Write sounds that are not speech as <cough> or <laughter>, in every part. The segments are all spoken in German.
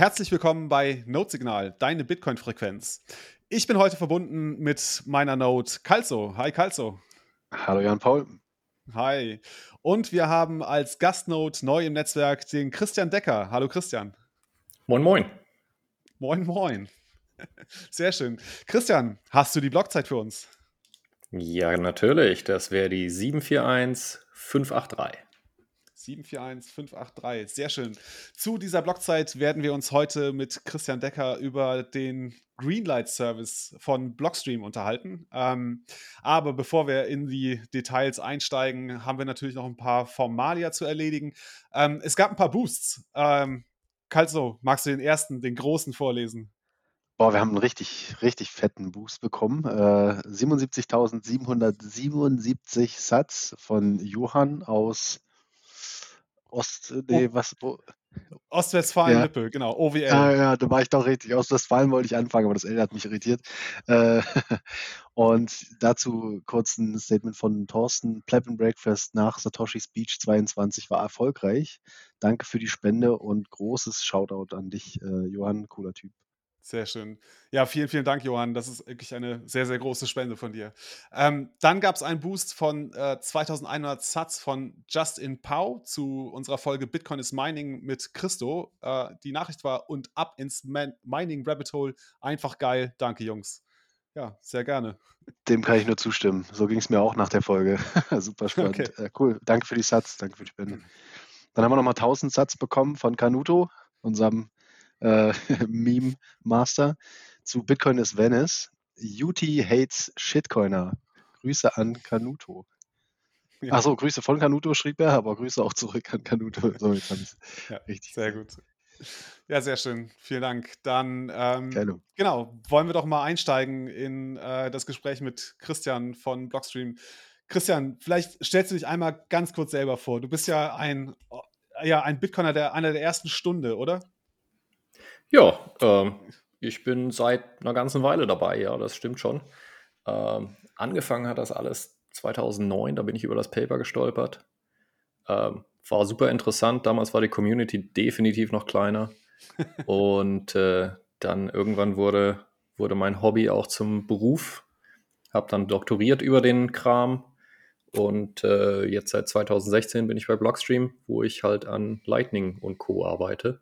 herzlich willkommen bei Node-Signal, deine Bitcoin-Frequenz. Ich bin heute verbunden mit meiner Node Calzo. Hi Calzo. Hallo Jan Paul. Hi. Und wir haben als Gastnode neu im Netzwerk den Christian Decker. Hallo Christian. Moin, moin. Moin, moin. <laughs> Sehr schön. Christian, hast du die Blockzeit für uns? Ja, natürlich. Das wäre die 741583. 741583, sehr schön. Zu dieser Blockzeit werden wir uns heute mit Christian Decker über den Greenlight Service von Blockstream unterhalten. Ähm, aber bevor wir in die Details einsteigen, haben wir natürlich noch ein paar Formalia zu erledigen. Ähm, es gab ein paar Boosts. Ähm, Calzo, magst du den ersten, den großen vorlesen? Boah, wir haben einen richtig, richtig fetten Boost bekommen. Äh, 77.777 Satz von Johann aus Ost, nee, oh. was? Oh. Ostwestfalen-Lippe, ja. genau, OWL. Ja, ja, da war ich doch richtig. Ostwestfalen wollte ich anfangen, aber das L hat mich irritiert. Äh, <laughs> und dazu kurz ein Statement von Thorsten. And Breakfast nach Satoshi's Beach 22 war erfolgreich. Danke für die Spende und großes Shoutout an dich, äh, Johann, cooler Typ. Sehr schön. Ja, vielen, vielen Dank, Johann. Das ist wirklich eine sehr, sehr große Spende von dir. Ähm, dann gab es einen Boost von äh, 2100 Satz von Justin Pau zu unserer Folge Bitcoin is Mining mit Christo. Äh, die Nachricht war und ab ins Man Mining Rabbit Hole. Einfach geil. Danke, Jungs. Ja, sehr gerne. Dem kann ich nur zustimmen. So ging es mir auch nach der Folge. <laughs> Super <laughs> spannend. Okay. Äh, cool. Danke für die Satz. Danke für die Spende. Mhm. Dann haben wir nochmal 1000 Satz bekommen von Canuto, unserem äh, <laughs> Meme Master zu Bitcoin is Venice. UT hates Shitcoiner. Grüße an Canuto. Ja. Achso, Grüße von Canuto schrieb er, aber Grüße auch zurück an Canuto. So, jetzt ja, richtig. Sehr gut. Ja, sehr schön. Vielen Dank. Dann, ähm, genau, wollen wir doch mal einsteigen in äh, das Gespräch mit Christian von Blockstream. Christian, vielleicht stellst du dich einmal ganz kurz selber vor. Du bist ja ein, ja, ein Bitcoiner der, einer der ersten Stunde, oder? Ja, ähm, ich bin seit einer ganzen Weile dabei, ja, das stimmt schon. Ähm, angefangen hat das alles 2009, da bin ich über das Paper gestolpert. Ähm, war super interessant, damals war die Community definitiv noch kleiner. <laughs> Und äh, dann irgendwann wurde, wurde mein Hobby auch zum Beruf. Habe dann doktoriert über den Kram und äh, jetzt seit 2016 bin ich bei Blockstream, wo ich halt an Lightning und Co. arbeite.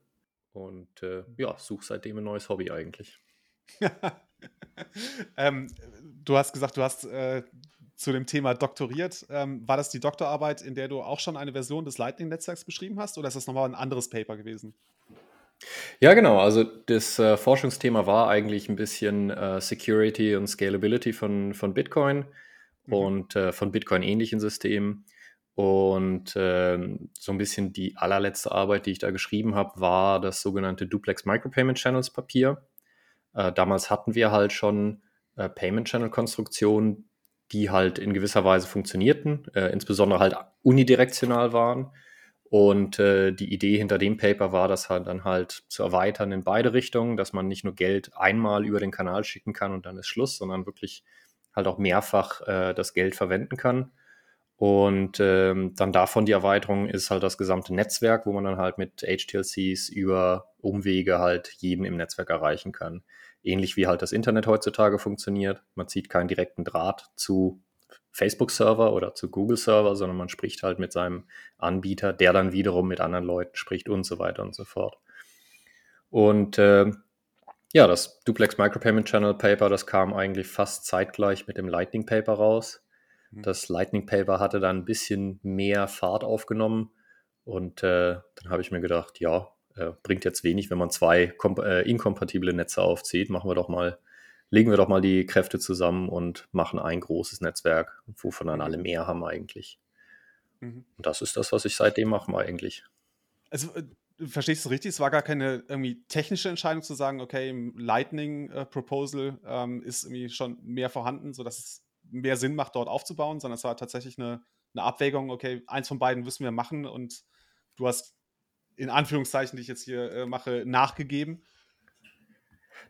Und äh, ja, suche seitdem ein neues Hobby eigentlich. <laughs> ähm, du hast gesagt, du hast äh, zu dem Thema doktoriert. Ähm, war das die Doktorarbeit, in der du auch schon eine Version des Lightning-Netzwerks beschrieben hast, oder ist das nochmal ein anderes Paper gewesen? Ja, genau. Also das äh, Forschungsthema war eigentlich ein bisschen äh, Security und Scalability von, von Bitcoin mhm. und äh, von Bitcoin-ähnlichen Systemen. Und ähm, so ein bisschen die allerletzte Arbeit, die ich da geschrieben habe, war das sogenannte Duplex Micropayment Channels Papier. Äh, damals hatten wir halt schon äh, Payment Channel Konstruktionen, die halt in gewisser Weise funktionierten, äh, insbesondere halt unidirektional waren. Und äh, die Idee hinter dem Paper war, das halt dann halt zu erweitern in beide Richtungen, dass man nicht nur Geld einmal über den Kanal schicken kann und dann ist Schluss, sondern wirklich halt auch mehrfach äh, das Geld verwenden kann. Und ähm, dann davon die Erweiterung ist halt das gesamte Netzwerk, wo man dann halt mit HTLCs über Umwege halt jeden im Netzwerk erreichen kann. Ähnlich wie halt das Internet heutzutage funktioniert. Man zieht keinen direkten Draht zu Facebook-Server oder zu Google-Server, sondern man spricht halt mit seinem Anbieter, der dann wiederum mit anderen Leuten spricht und so weiter und so fort. Und äh, ja, das Duplex Micropayment Channel Paper, das kam eigentlich fast zeitgleich mit dem Lightning Paper raus. Mhm. Das Lightning Paper hatte dann ein bisschen mehr Fahrt aufgenommen und äh, dann habe ich mir gedacht, ja, äh, bringt jetzt wenig, wenn man zwei äh, inkompatible Netze aufzieht. Machen wir doch mal, legen wir doch mal die Kräfte zusammen und machen ein großes Netzwerk, wovon dann alle mehr haben eigentlich. Mhm. Und das ist das, was ich seitdem mache eigentlich. Also äh, verstehst du richtig? Es war gar keine irgendwie technische Entscheidung zu sagen, okay, im Lightning äh, Proposal ähm, ist irgendwie schon mehr vorhanden, sodass es mehr Sinn macht, dort aufzubauen, sondern es war tatsächlich eine, eine Abwägung, okay, eins von beiden müssen wir machen und du hast in Anführungszeichen, die ich jetzt hier äh, mache, nachgegeben.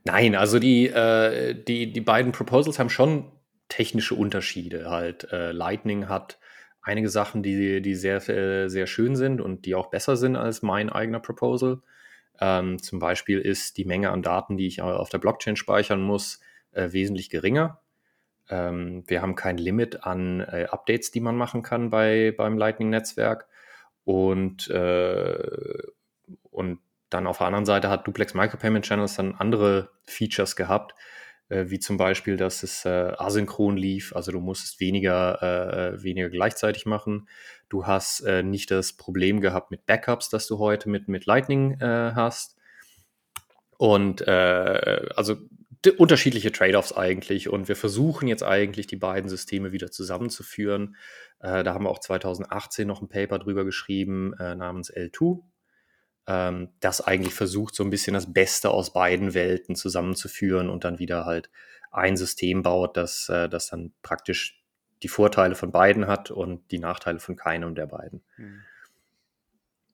Nein, also die, äh, die, die beiden Proposals haben schon technische Unterschiede. Halt, äh, Lightning hat einige Sachen, die, die sehr, sehr schön sind und die auch besser sind als mein eigener Proposal. Ähm, zum Beispiel ist die Menge an Daten, die ich auf der Blockchain speichern muss, äh, wesentlich geringer. Ähm, wir haben kein Limit an äh, Updates, die man machen kann bei, beim Lightning-Netzwerk. Und, äh, und dann auf der anderen Seite hat Duplex Micropayment Channels dann andere Features gehabt, äh, wie zum Beispiel, dass es äh, asynchron lief, also du musstest weniger, äh, weniger gleichzeitig machen. Du hast äh, nicht das Problem gehabt mit Backups, das du heute mit, mit Lightning äh, hast. Und äh, also unterschiedliche Trade-offs eigentlich. Und wir versuchen jetzt eigentlich, die beiden Systeme wieder zusammenzuführen. da haben wir auch 2018 noch ein Paper drüber geschrieben namens L2 ähm, das eigentlich versucht, so ein bisschen das Beste aus beiden Welten zusammenzuführen und dann wieder halt ein System baut, das, äh, das dann praktisch die Vorteile von beiden hat und die Nachteile von keinem der beiden. Mhm.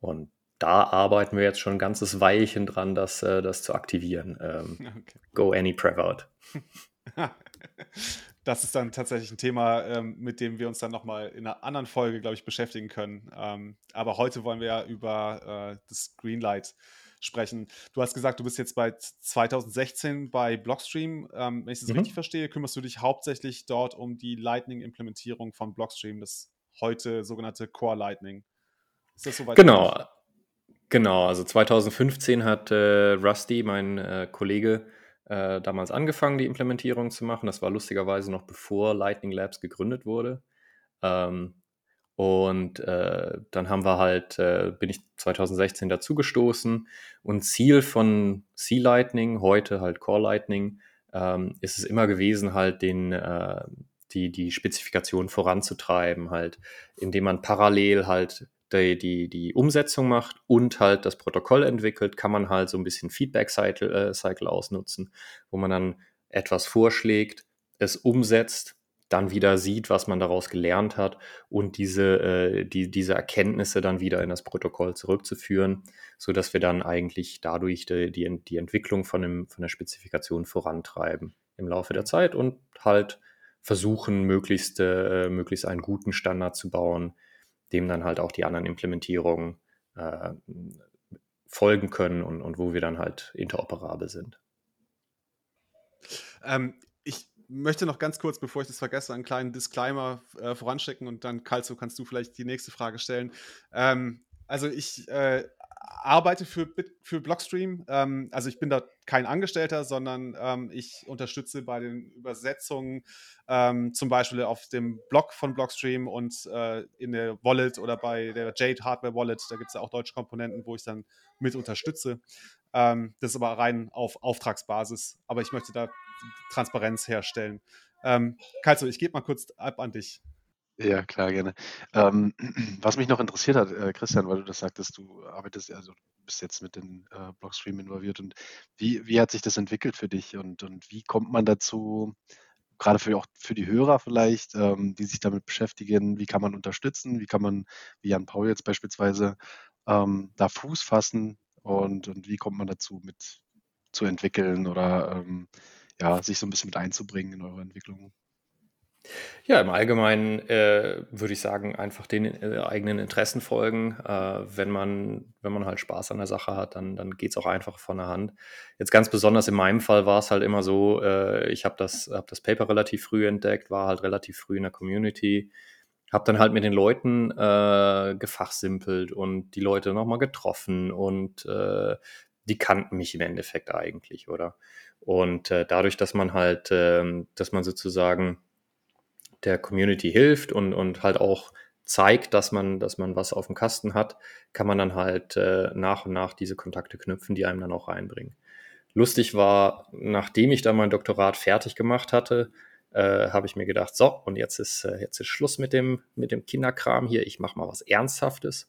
Und da arbeiten wir jetzt schon ein ganzes Weilchen dran, das, äh, das zu aktivieren. Ähm, <laughs> okay. Go any Prevout. <laughs> das ist dann tatsächlich ein Thema, ähm, mit dem wir uns dann nochmal in einer anderen Folge, glaube ich, beschäftigen können. Ähm, aber heute wollen wir ja über äh, das Greenlight sprechen. Du hast gesagt, du bist jetzt bei 2016 bei Blockstream. Ähm, wenn ich das mhm. richtig verstehe, kümmerst du dich hauptsächlich dort um die Lightning-Implementierung von Blockstream, das heute sogenannte Core Lightning. Ist das soweit? Genau. Richtig? Genau, also 2015 hat äh, Rusty, mein äh, Kollege, äh, damals angefangen, die Implementierung zu machen. Das war lustigerweise noch bevor Lightning Labs gegründet wurde. Ähm, und äh, dann haben wir halt, äh, bin ich 2016 dazugestoßen und Ziel von Sea Lightning, heute halt Core Lightning, ähm, ist es immer gewesen, halt den, äh, die, die Spezifikation voranzutreiben, halt, indem man parallel halt die, die, die Umsetzung macht und halt das Protokoll entwickelt, kann man halt so ein bisschen Feedback-Cycle äh, Cycle ausnutzen, wo man dann etwas vorschlägt, es umsetzt, dann wieder sieht, was man daraus gelernt hat und diese, äh, die, diese Erkenntnisse dann wieder in das Protokoll zurückzuführen, sodass wir dann eigentlich dadurch die, die, die Entwicklung von, dem, von der Spezifikation vorantreiben im Laufe der Zeit und halt versuchen, möglichst, äh, möglichst einen guten Standard zu bauen, dem dann halt auch die anderen Implementierungen äh, folgen können und, und wo wir dann halt interoperabel sind. Ähm, ich möchte noch ganz kurz, bevor ich das vergesse, einen kleinen Disclaimer äh, voranschicken und dann, Kalzo, kannst du vielleicht die nächste Frage stellen. Ähm, also ich äh, arbeite für, für Blockstream. Ähm, also ich bin da kein Angestellter, sondern ähm, ich unterstütze bei den Übersetzungen ähm, zum Beispiel auf dem Blog von Blockstream und äh, in der Wallet oder bei der Jade Hardware Wallet. Da gibt es ja auch deutsche Komponenten, wo ich dann mit unterstütze. Ähm, das ist aber rein auf Auftragsbasis. Aber ich möchte da Transparenz herstellen. Ähm, Kalzo, ich gebe mal kurz ab an dich. Ja, klar, gerne. Ähm, <clears throat> was mich noch interessiert hat, äh, Christian, weil du das sagtest, du arbeitest, also bist jetzt mit den äh, Blockstream involviert und wie, wie hat sich das entwickelt für dich und, und wie kommt man dazu, gerade für auch für die Hörer vielleicht, ähm, die sich damit beschäftigen, wie kann man unterstützen, wie kann man, wie Jan Paul jetzt beispielsweise, ähm, da Fuß fassen und, und wie kommt man dazu, mit zu entwickeln oder ähm, ja, sich so ein bisschen mit einzubringen in eure Entwicklung? Ja, im Allgemeinen äh, würde ich sagen, einfach den äh, eigenen Interessen folgen. Äh, wenn, man, wenn man halt Spaß an der Sache hat, dann, dann geht es auch einfach von der Hand. Jetzt ganz besonders in meinem Fall war es halt immer so, äh, ich habe das, hab das Paper relativ früh entdeckt, war halt relativ früh in der Community, habe dann halt mit den Leuten äh, gefachsimpelt und die Leute nochmal getroffen und äh, die kannten mich im Endeffekt eigentlich, oder? Und dadurch, dass man halt, ähm, dass man sozusagen der Community hilft und, und halt auch zeigt, dass man, dass man was auf dem Kasten hat, kann man dann halt äh, nach und nach diese Kontakte knüpfen, die einem dann auch reinbringen. Lustig war, nachdem ich dann mein Doktorat fertig gemacht hatte, äh, habe ich mir gedacht, so, und jetzt ist, äh, jetzt ist Schluss mit dem, mit dem Kinderkram hier, ich mache mal was Ernsthaftes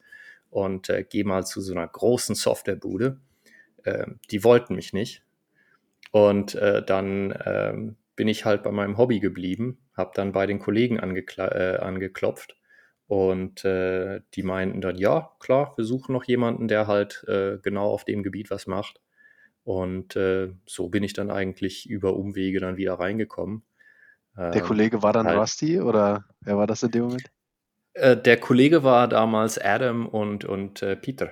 und äh, gehe mal zu so einer großen Softwarebude. Äh, die wollten mich nicht. Und äh, dann ähm, bin ich halt bei meinem Hobby geblieben, habe dann bei den Kollegen äh, angeklopft und äh, die meinten dann, ja, klar, wir suchen noch jemanden, der halt äh, genau auf dem Gebiet was macht. Und äh, so bin ich dann eigentlich über Umwege dann wieder reingekommen. Der ähm, Kollege war dann halt, Rusty oder wer war das in dem Moment? Äh, der Kollege war damals Adam und, und äh, Peter.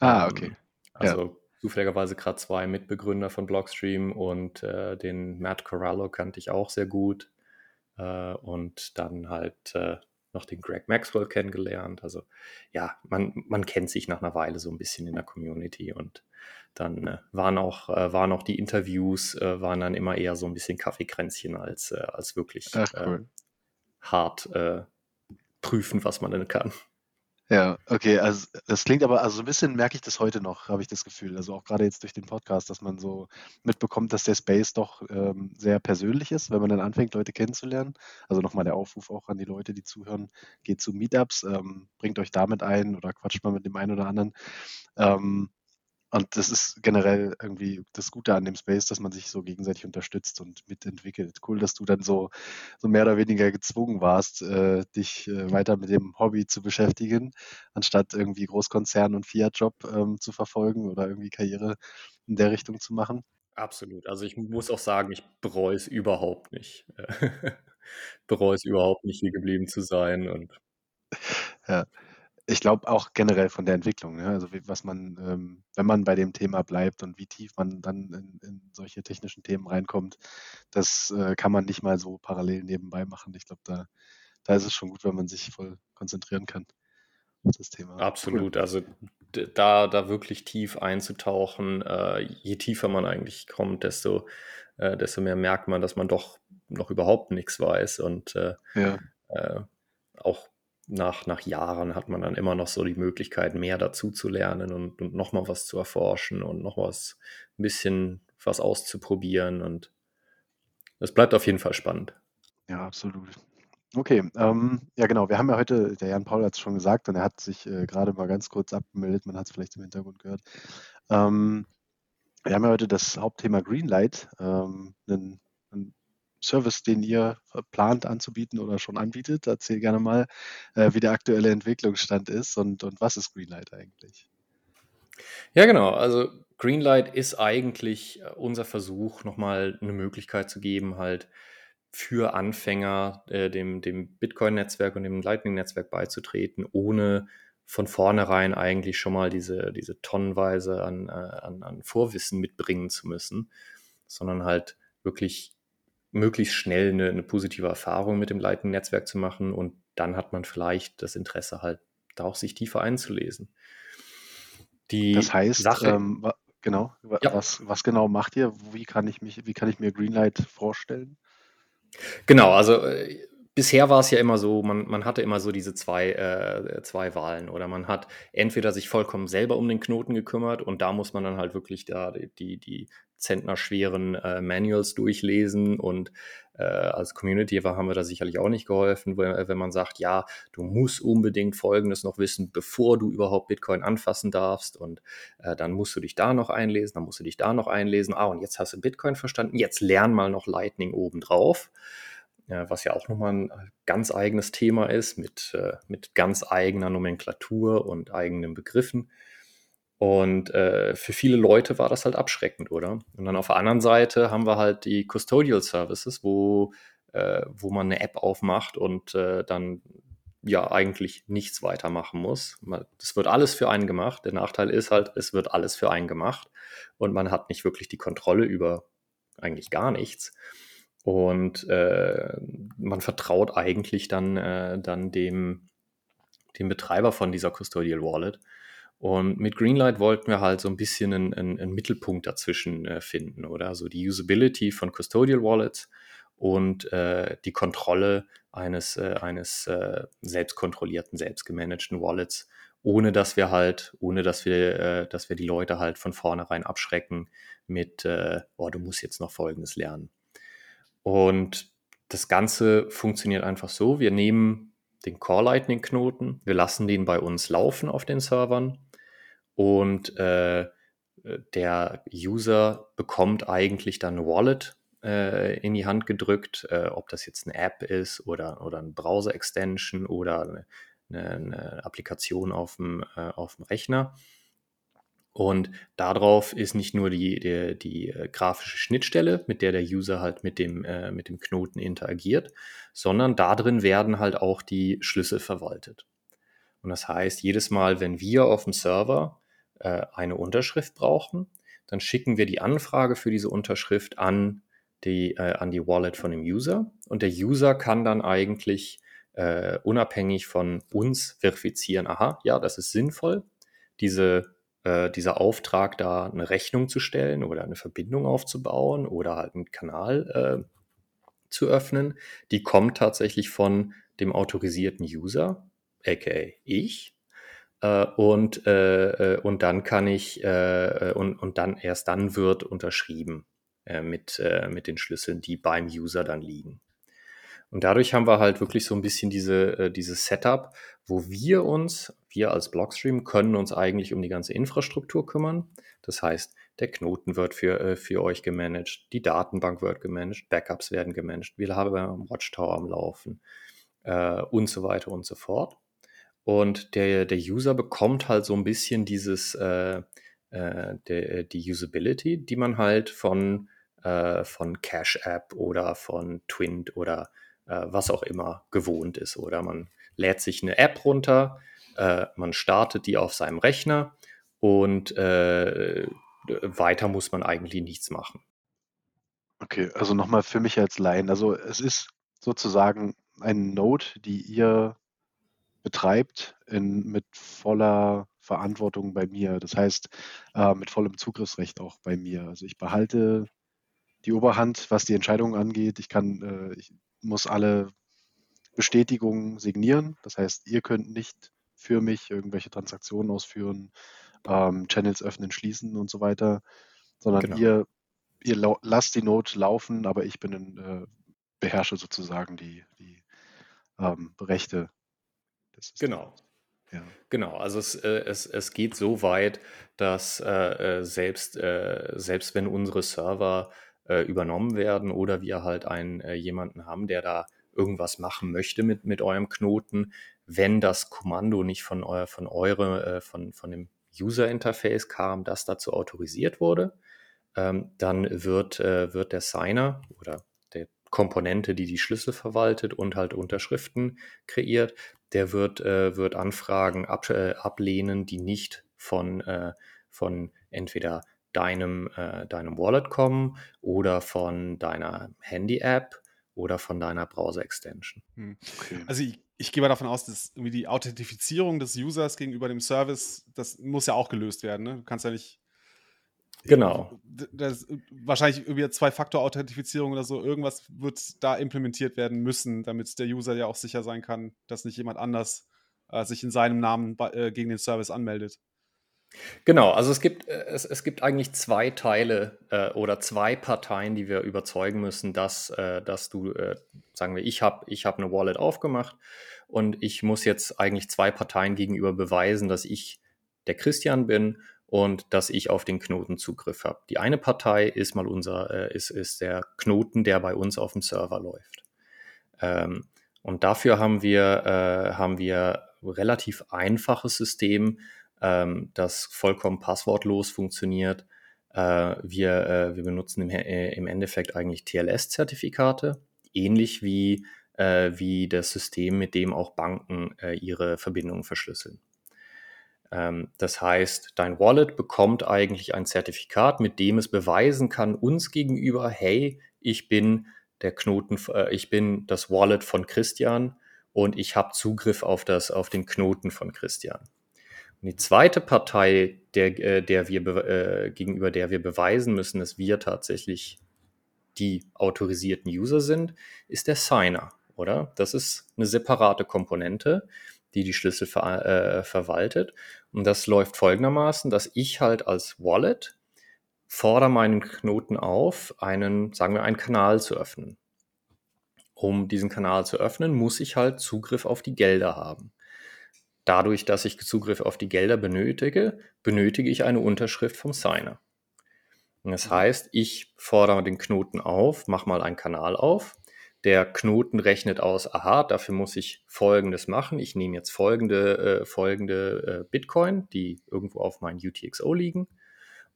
Ah, ähm, okay. Also zufälligerweise gerade zwei Mitbegründer von Blockstream und äh, den Matt Corallo kannte ich auch sehr gut. Äh, und dann halt äh, noch den Greg Maxwell kennengelernt. Also ja, man, man kennt sich nach einer Weile so ein bisschen in der Community und dann äh, waren, auch, äh, waren auch die Interviews, äh, waren dann immer eher so ein bisschen Kaffeekränzchen als, als wirklich Ach, cool. hart prüfen, was man denn kann. Ja, okay, also das klingt aber, also so ein bisschen merke ich das heute noch, habe ich das Gefühl. Also auch gerade jetzt durch den Podcast, dass man so mitbekommt, dass der Space doch ähm, sehr persönlich ist, wenn man dann anfängt, Leute kennenzulernen. Also nochmal der Aufruf auch an die Leute, die zuhören, geht zu Meetups, ähm, bringt euch damit ein oder quatscht mal mit dem einen oder anderen. Ähm, und das ist generell irgendwie das Gute an dem Space, dass man sich so gegenseitig unterstützt und mitentwickelt. Cool, dass du dann so, so mehr oder weniger gezwungen warst, äh, dich äh, weiter mit dem Hobby zu beschäftigen, anstatt irgendwie Großkonzern und Fiat-Job ähm, zu verfolgen oder irgendwie Karriere in der Richtung zu machen. Absolut. Also ich muss auch sagen, ich bereue es überhaupt nicht. <laughs> bereue es überhaupt nicht, hier geblieben zu sein. Und ja ich glaube auch generell von der Entwicklung, ne? also wie, was man, ähm, wenn man bei dem Thema bleibt und wie tief man dann in, in solche technischen Themen reinkommt, das äh, kann man nicht mal so parallel nebenbei machen. Ich glaube, da, da ist es schon gut, wenn man sich voll konzentrieren kann auf das Thema. Absolut, cool. also da, da wirklich tief einzutauchen, äh, je tiefer man eigentlich kommt, desto, äh, desto mehr merkt man, dass man doch noch überhaupt nichts weiß und äh, ja. Äh, auch nach, nach Jahren hat man dann immer noch so die Möglichkeit, mehr dazu zu lernen und, und nochmal was zu erforschen und noch was, ein bisschen was auszuprobieren. Und es bleibt auf jeden Fall spannend. Ja, absolut. Okay, ähm, ja genau, wir haben ja heute, der Jan Paul hat es schon gesagt und er hat sich äh, gerade mal ganz kurz abgemeldet, man hat es vielleicht im Hintergrund gehört. Ähm, wir haben ja heute das Hauptthema Greenlight, ähm, einen Service, den ihr plant anzubieten oder schon anbietet. Erzähl gerne mal, äh, wie der aktuelle Entwicklungsstand ist und, und was ist Greenlight eigentlich? Ja, genau. Also Greenlight ist eigentlich äh, unser Versuch, nochmal eine Möglichkeit zu geben, halt für Anfänger äh, dem, dem Bitcoin-Netzwerk und dem Lightning-Netzwerk beizutreten, ohne von vornherein eigentlich schon mal diese, diese tonnenweise an, äh, an, an Vorwissen mitbringen zu müssen, sondern halt wirklich möglichst schnell eine, eine positive Erfahrung mit dem Lightning-Netzwerk zu machen und dann hat man vielleicht das Interesse halt, da auch sich tiefer einzulesen. Die das heißt, Sache, ähm, genau, ja. was, was genau macht ihr? Wie kann ich mich, wie kann ich mir Greenlight vorstellen? Genau, also äh, bisher war es ja immer so, man, man hatte immer so diese zwei, äh, zwei Wahlen oder man hat entweder sich vollkommen selber um den Knoten gekümmert und da muss man dann halt wirklich da die, die zentnerschweren äh, Manuals durchlesen und äh, als Community haben wir da sicherlich auch nicht geholfen, wenn, wenn man sagt, ja, du musst unbedingt Folgendes noch wissen, bevor du überhaupt Bitcoin anfassen darfst und äh, dann musst du dich da noch einlesen, dann musst du dich da noch einlesen, ah, und jetzt hast du Bitcoin verstanden, jetzt lern mal noch Lightning obendrauf. Ja, was ja auch nochmal ein ganz eigenes Thema ist, mit, äh, mit ganz eigener Nomenklatur und eigenen Begriffen. Und äh, für viele Leute war das halt abschreckend, oder? Und dann auf der anderen Seite haben wir halt die Custodial Services, wo, äh, wo man eine App aufmacht und äh, dann ja eigentlich nichts weitermachen muss. Das wird alles für einen gemacht. Der Nachteil ist halt, es wird alles für einen gemacht und man hat nicht wirklich die Kontrolle über eigentlich gar nichts. Und äh, man vertraut eigentlich dann, äh, dann dem, dem Betreiber von dieser Custodial Wallet. Und mit Greenlight wollten wir halt so ein bisschen einen, einen, einen Mittelpunkt dazwischen äh, finden, oder? Also die Usability von Custodial Wallets und äh, die Kontrolle eines, äh, eines äh, selbstkontrollierten, selbstgemanagten Wallets, ohne dass wir halt, ohne dass wir, äh, dass wir die Leute halt von vornherein abschrecken mit, äh, oh, du musst jetzt noch Folgendes lernen. Und das Ganze funktioniert einfach so, wir nehmen den Core Lightning Knoten, wir lassen den bei uns laufen auf den Servern und äh, der User bekommt eigentlich dann eine Wallet äh, in die Hand gedrückt, äh, ob das jetzt eine App ist oder, oder ein Browser-Extension oder eine, eine, Applikation auf dem, äh, auf dem Rechner. Und darauf ist nicht nur die, die, die äh, grafische Schnittstelle, mit der der User halt mit dem, äh, mit dem Knoten interagiert, sondern darin werden halt auch die Schlüssel verwaltet. Und das heißt, jedes Mal, wenn wir auf dem Server äh, eine Unterschrift brauchen, dann schicken wir die Anfrage für diese Unterschrift an die, äh, an die Wallet von dem User und der User kann dann eigentlich äh, unabhängig von uns verifizieren, aha, ja, das ist sinnvoll, diese, äh, dieser Auftrag da eine Rechnung zu stellen oder eine Verbindung aufzubauen oder halt einen Kanal äh, zu öffnen, die kommt tatsächlich von dem autorisierten User, aka ich. Äh, und, äh, äh, und dann kann ich, und, und dann erst dann wird unterschrieben mit, mit den Schlüsseln, die beim User dann liegen. Und dadurch haben wir halt wirklich so ein bisschen diese, äh, dieses Setup, wo wir uns, wir als Blockstream, können uns eigentlich um die ganze Infrastruktur kümmern. Das heißt, der Knoten wird für, äh, für euch gemanagt, die Datenbank wird gemanagt, Backups werden gemanagt, wir haben Watchtower am Laufen äh, und so weiter und so fort. Und der, der User bekommt halt so ein bisschen dieses, äh, äh, der, die Usability, die man halt von, äh, von Cash App oder von Twint oder äh, was auch immer gewohnt ist. Oder man lädt sich eine App runter, äh, man startet die auf seinem Rechner und äh, weiter muss man eigentlich nichts machen. Okay, also nochmal für mich als Laien. Also es ist sozusagen ein Node, die ihr betreibt in, mit voller Verantwortung bei mir. Das heißt, äh, mit vollem Zugriffsrecht auch bei mir. Also ich behalte die Oberhand, was die Entscheidung angeht. Ich kann, äh, ich muss alle Bestätigungen signieren. Das heißt, ihr könnt nicht für mich irgendwelche Transaktionen ausführen, ähm, Channels öffnen, schließen und so weiter, sondern genau. ihr, ihr lasst die Node laufen, aber ich bin in, äh, beherrsche sozusagen die, die ähm, Rechte. Genau. Ja. Genau, also es, äh, es, es geht so weit, dass äh, äh selbst, äh, selbst wenn unsere Server äh, übernommen werden oder wir halt einen äh, jemanden haben, der da irgendwas machen möchte mit, mit eurem Knoten, wenn das Kommando nicht von euer, von eure, von, von dem User Interface kam, das dazu autorisiert wurde, ähm, dann wird, wird der Signer oder der Komponente, die die Schlüssel verwaltet und halt Unterschriften kreiert, der wird, äh, wird Anfragen ab, äh, ablehnen, die nicht von, äh, von entweder deinem, äh, deinem Wallet kommen oder von deiner Handy-App oder von deiner Browser-Extension. Hm. Okay. Also ich, ich gehe mal davon aus, dass irgendwie die Authentifizierung des Users gegenüber dem Service, das muss ja auch gelöst werden. Ne? Du kannst ja nicht Genau. Das, wahrscheinlich irgendwie Zwei-Faktor-Authentifizierung oder so, irgendwas wird da implementiert werden müssen, damit der User ja auch sicher sein kann, dass nicht jemand anders äh, sich in seinem Namen äh, gegen den Service anmeldet. Genau, also es gibt, äh, es, es gibt eigentlich zwei Teile äh, oder zwei Parteien, die wir überzeugen müssen, dass, äh, dass du, äh, sagen wir, ich habe ich hab eine Wallet aufgemacht und ich muss jetzt eigentlich zwei Parteien gegenüber beweisen, dass ich der Christian bin und dass ich auf den Knoten Zugriff habe. Die eine Partei ist mal unser, äh, ist, ist der Knoten, der bei uns auf dem Server läuft. Ähm, und dafür haben wir, äh, haben wir relativ einfaches System, ähm, das vollkommen passwortlos funktioniert. Äh, wir, äh, wir benutzen im, äh, im Endeffekt eigentlich TLS-Zertifikate, ähnlich wie, äh, wie das System, mit dem auch Banken ihre Verbindungen verschlüsseln. Ähm, das heißt, dein Wallet bekommt eigentlich ein Zertifikat, mit dem es beweisen kann uns gegenüber, hey, ich bin der Knoten, äh, ich bin das Wallet von Christian und ich habe Zugriff auf, das, auf den Knoten von Christian. Die zweite Partei, der, äh, der wir, äh, gegenüber der wir beweisen müssen, dass wir tatsächlich die autorisierten User sind, ist der Signer, oder? Das ist eine separate Komponente, die die Schlüssel ver äh, verwaltet. Und das läuft folgendermaßen, dass ich halt als Wallet fordere meinen Knoten auf, einen, sagen wir, einen Kanal zu öffnen. Um diesen Kanal zu öffnen, muss ich halt Zugriff auf die Gelder haben. Dadurch, dass ich Zugriff auf die Gelder benötige, benötige ich eine Unterschrift vom Signer. Und das heißt, ich fordere den Knoten auf, mach mal einen Kanal auf, der Knoten rechnet aus, aha, dafür muss ich Folgendes machen. Ich nehme jetzt folgende, äh, folgende äh, Bitcoin, die irgendwo auf meinem UTXO liegen,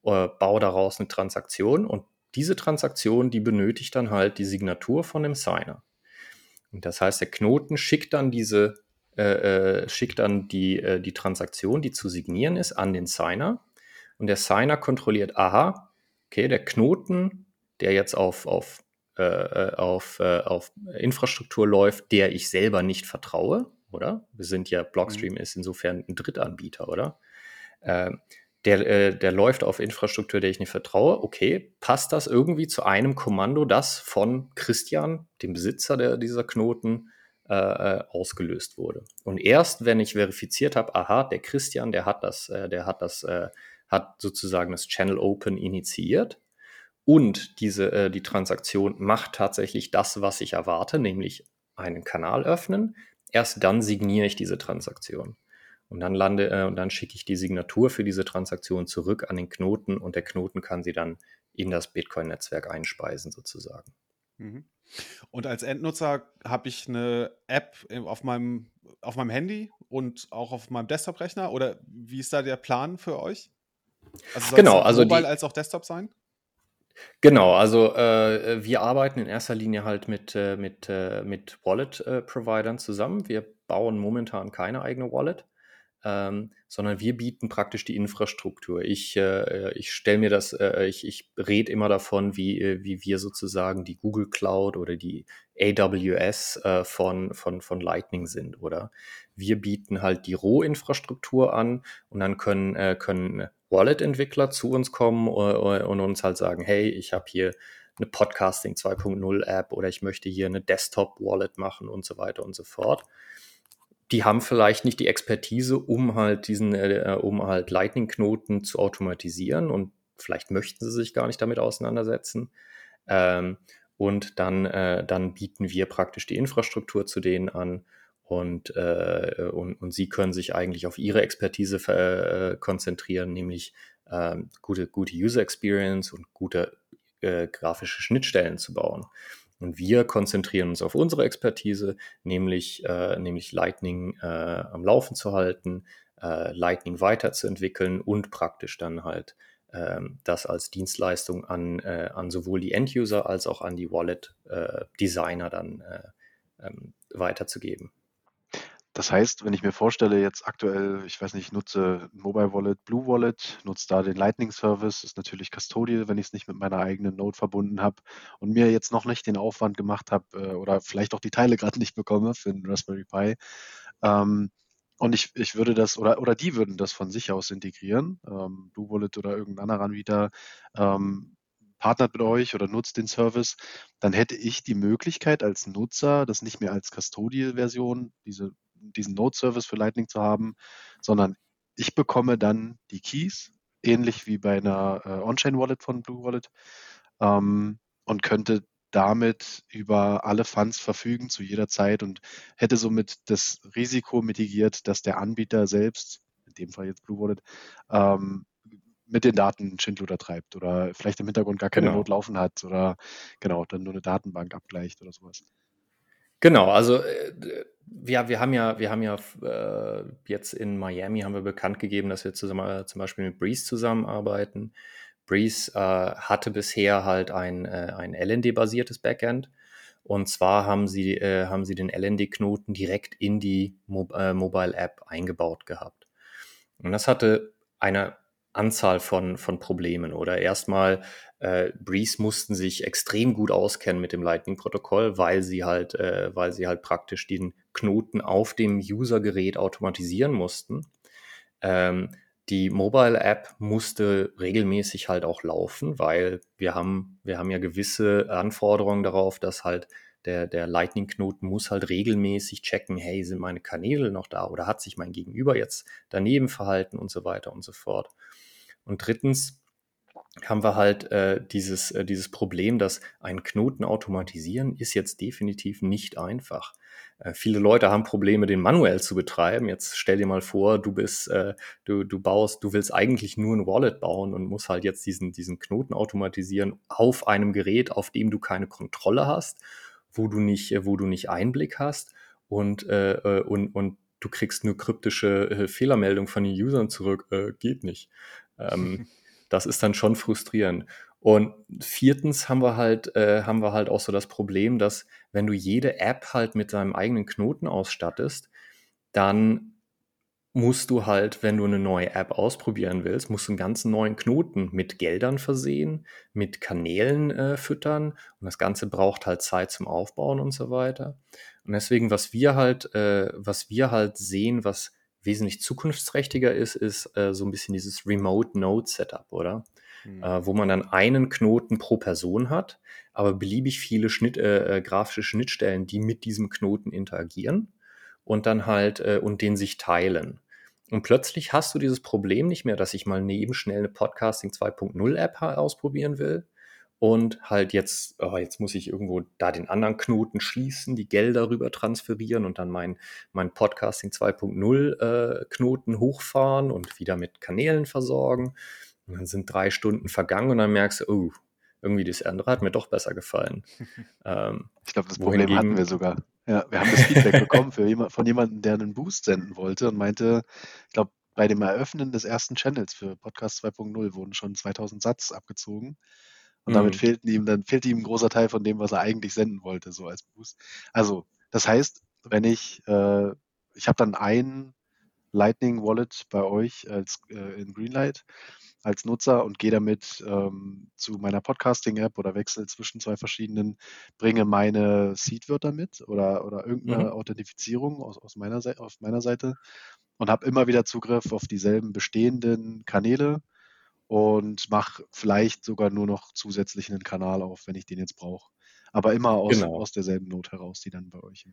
äh, baue daraus eine Transaktion und diese Transaktion, die benötigt dann halt die Signatur von dem Signer. Und das heißt, der Knoten schickt dann diese, äh, äh, schickt dann die, äh, die Transaktion, die zu signieren ist, an den Signer. und der Signer kontrolliert, aha, okay, der Knoten, der jetzt auf, auf, äh, äh auf, auf Infrastruktur läuft, der ich selber nicht vertraue, oder? Wir sind ja, Blockstream mhm. ist insofern ein Drittanbieter, oder? Äh, der, äh, der läuft auf Infrastruktur, der ich nicht vertraue. Okay, passt das irgendwie zu einem Kommando, das von Christian, dem Besitzer der, dieser Knoten, äh, äh, ausgelöst wurde. Und erst wenn ich verifiziert habe, aha, der Christian, der hat das, äh, der hat das, äh, hat sozusagen das Channel Open initiiert und diese, äh, die Transaktion macht tatsächlich das, was ich erwarte, nämlich einen Kanal öffnen. Erst dann signiere ich diese Transaktion. Und dann lande äh, und dann schicke ich die Signatur für diese Transaktion zurück an den Knoten und der Knoten kann sie dann in das Bitcoin-Netzwerk einspeisen sozusagen. Mhm. Und als Endnutzer habe ich eine App auf meinem, auf meinem Handy und auch auf meinem Desktop-Rechner? Oder wie ist da der Plan für euch? Also genau, also Mobile die, als auch Desktop sein? Genau, also äh, wir arbeiten in erster Linie halt mit, äh, mit, äh, mit Wallet-Providern zusammen. Wir bauen momentan keine eigene Wallet ähm, sondern wir bieten praktisch die Infrastruktur. Ich, äh, ich stelle mir das, äh, ich, ich rede immer davon, wie, äh, wie wir sozusagen die Google Cloud oder die AWS äh, von, von, von Lightning sind, oder? Wir bieten halt die Rohinfrastruktur an und dann können, äh, können Wallet-Entwickler zu uns kommen äh, und uns halt sagen, hey, ich habe hier eine Podcasting 2.0 App oder ich möchte hier eine Desktop-Wallet machen und so weiter und so fort die haben vielleicht nicht die Expertise, um halt diesen, äh, um halt Lightning-Knoten zu automatisieren und vielleicht möchten sie sich gar nicht damit auseinandersetzen. Ähm, und dann, äh, dann bieten wir praktisch die Infrastruktur zu denen an und, äh, und, und sie können sich eigentlich auf ihre Expertise äh, konzentrieren, nämlich ähm, gute, gute User Experience und gute äh, grafische Schnittstellen zu bauen. Und wir konzentrieren uns auf unsere Expertise, nämlich, äh, nämlich Lightning äh, am Laufen zu halten, äh, Lightning weiterzuentwickeln und praktisch dann halt ähm, das als Dienstleistung an, äh, an sowohl die End-User als auch an die Wallet-Designer äh, dann äh, ähm, weiterzugeben. Das heißt, wenn ich mir vorstelle, jetzt aktuell, ich weiß nicht, nutze Mobile Wallet, Blue Wallet, nutze da den Lightning Service, ist natürlich Custodial, wenn ich es nicht mit meiner eigenen Node verbunden habe und mir jetzt noch nicht den Aufwand gemacht habe äh, oder vielleicht auch die Teile gerade nicht bekomme für den Raspberry Pi. Ähm, und ich, ich würde das, oder, oder die würden das von sich aus integrieren, ähm, Blue Wallet oder irgendein anderer Anbieter, ähm, partnert mit euch oder nutzt den Service, dann hätte ich die Möglichkeit als Nutzer, das nicht mehr als Custodial-Version, diese diesen Node-Service für Lightning zu haben, sondern ich bekomme dann die Keys, ähnlich wie bei einer äh, On-Chain-Wallet von Blue Wallet, ähm, und könnte damit über alle Funds verfügen zu jeder Zeit und hätte somit das Risiko mitigiert, dass der Anbieter selbst, in dem Fall jetzt Blue Wallet, ähm, mit den Daten Schindluder treibt oder vielleicht im Hintergrund gar keine genau. Not laufen hat oder genau, dann nur eine Datenbank abgleicht oder sowas. Genau, also äh, wir, wir haben ja, wir haben ja äh, jetzt in Miami haben wir bekannt gegeben, dass wir zusammen, äh, zum Beispiel mit Breeze zusammenarbeiten. Breeze äh, hatte bisher halt ein, äh, ein LND-basiertes Backend. Und zwar haben sie, äh, haben sie den LND-Knoten direkt in die Mo Mobile App eingebaut gehabt. Und das hatte eine Anzahl von, von Problemen. Oder erstmal, äh, Breeze mussten sich extrem gut auskennen mit dem Lightning-Protokoll, weil sie halt, äh, weil sie halt praktisch den Knoten auf dem User-Gerät automatisieren mussten. Ähm, die Mobile-App musste regelmäßig halt auch laufen, weil wir haben, wir haben ja gewisse Anforderungen darauf, dass halt der, der Lightning-Knoten muss halt regelmäßig checken, hey, sind meine Kanäle noch da oder hat sich mein Gegenüber jetzt daneben verhalten und so weiter und so fort. Und drittens haben wir halt äh, dieses, äh, dieses Problem, dass ein Knoten automatisieren ist jetzt definitiv nicht einfach. Äh, viele Leute haben Probleme, den manuell zu betreiben. Jetzt stell dir mal vor, du bist, äh, du, du baust, du willst eigentlich nur ein Wallet bauen und musst halt jetzt diesen, diesen Knoten automatisieren auf einem Gerät, auf dem du keine Kontrolle hast, wo du nicht, wo du nicht Einblick hast und, äh, und, und du kriegst nur kryptische Fehlermeldungen von den Usern zurück. Geht nicht. Ähm, das ist dann schon frustrierend. Und viertens haben wir halt, äh, haben wir halt auch so das Problem, dass wenn du jede App halt mit seinem eigenen Knoten ausstattest, dann musst du halt, wenn du eine neue App ausprobieren willst, musst du einen ganz neuen Knoten mit Geldern versehen, mit Kanälen äh, füttern und das Ganze braucht halt Zeit zum Aufbauen und so weiter. Und deswegen, was wir halt, äh, was wir halt sehen, was wesentlich zukunftsträchtiger ist, ist äh, so ein bisschen dieses Remote Node Setup, oder? Mhm. Äh, wo man dann einen Knoten pro Person hat, aber beliebig viele Schnitt, äh, äh, grafische Schnittstellen, die mit diesem Knoten interagieren und dann halt äh, und den sich teilen. Und plötzlich hast du dieses Problem nicht mehr, dass ich mal neben schnell eine Podcasting 2.0 App ausprobieren will und halt jetzt, oh, jetzt muss ich irgendwo da den anderen Knoten schließen, die Gelder rüber transferieren und dann mein, mein Podcasting 2.0 äh, Knoten hochfahren und wieder mit Kanälen versorgen. Und dann sind drei Stunden vergangen und dann merkst du, oh, irgendwie das andere hat mir doch besser gefallen. <laughs> ähm, ich glaube, das Problem hatten wir sogar. Ja, wir haben das Feedback <laughs> bekommen jemand, von jemandem, der einen Boost senden wollte und meinte, ich glaube, bei dem Eröffnen des ersten Channels für Podcast 2.0 wurden schon 2000 Satz abgezogen. Und damit mhm. fehlten ihm, dann fehlte ihm ein großer Teil von dem, was er eigentlich senden wollte, so als Boost. Also, das heißt, wenn ich, äh, ich habe dann ein Lightning Wallet bei euch als äh, in Greenlight als Nutzer und gehe damit ähm, zu meiner Podcasting-App oder wechsle zwischen zwei verschiedenen, bringe meine Seed-Wörter mit oder, oder irgendeine mhm. Authentifizierung aus, aus meiner, auf meiner Seite und habe immer wieder Zugriff auf dieselben bestehenden Kanäle und mache vielleicht sogar nur noch zusätzlich einen Kanal auf, wenn ich den jetzt brauche. Aber immer aus, genau. aus derselben Not heraus, die dann bei euch.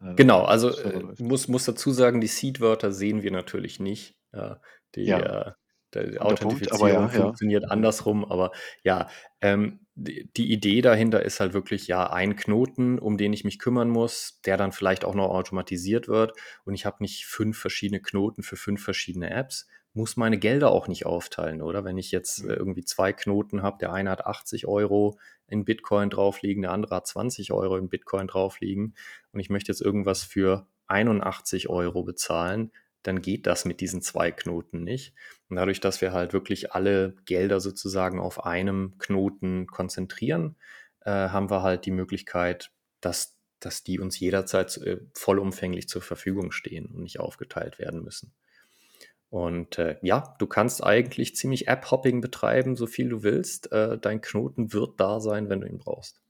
Äh, genau, also äh, muss, muss dazu sagen, die Seed-Wörter sehen wir natürlich nicht. Äh, die, ja. Die Authentifizierung Punkt, ja, funktioniert ja. andersrum, aber ja, ähm, die, die, Idee dahinter ist halt wirklich ja ein Knoten, um den ich mich kümmern muss, der dann vielleicht auch noch automatisiert wird und ich habe nicht fünf verschiedene Knoten für fünf verschiedene Apps, muss meine Gelder auch nicht aufteilen, oder? Wenn ich jetzt äh, irgendwie zwei Knoten habe, der eine hat 80 Euro in Bitcoin drauf liegen, der andere hat 20 Euro in Bitcoin drauf liegen und ich möchte jetzt irgendwas für 81 Euro bezahlen, dann geht das mit diesen zwei Knoten nicht. Und dadurch, dass wir halt wirklich alle Gelder sozusagen auf einem Knoten konzentrieren, äh, haben wir halt die Möglichkeit, dass, dass die uns jederzeit äh, vollumfänglich zur Verfügung stehen und nicht aufgeteilt werden müssen. Und äh, ja, du kannst eigentlich ziemlich App-Hopping betreiben, so viel du willst. Äh, dein Knoten wird da sein, wenn du ihn brauchst.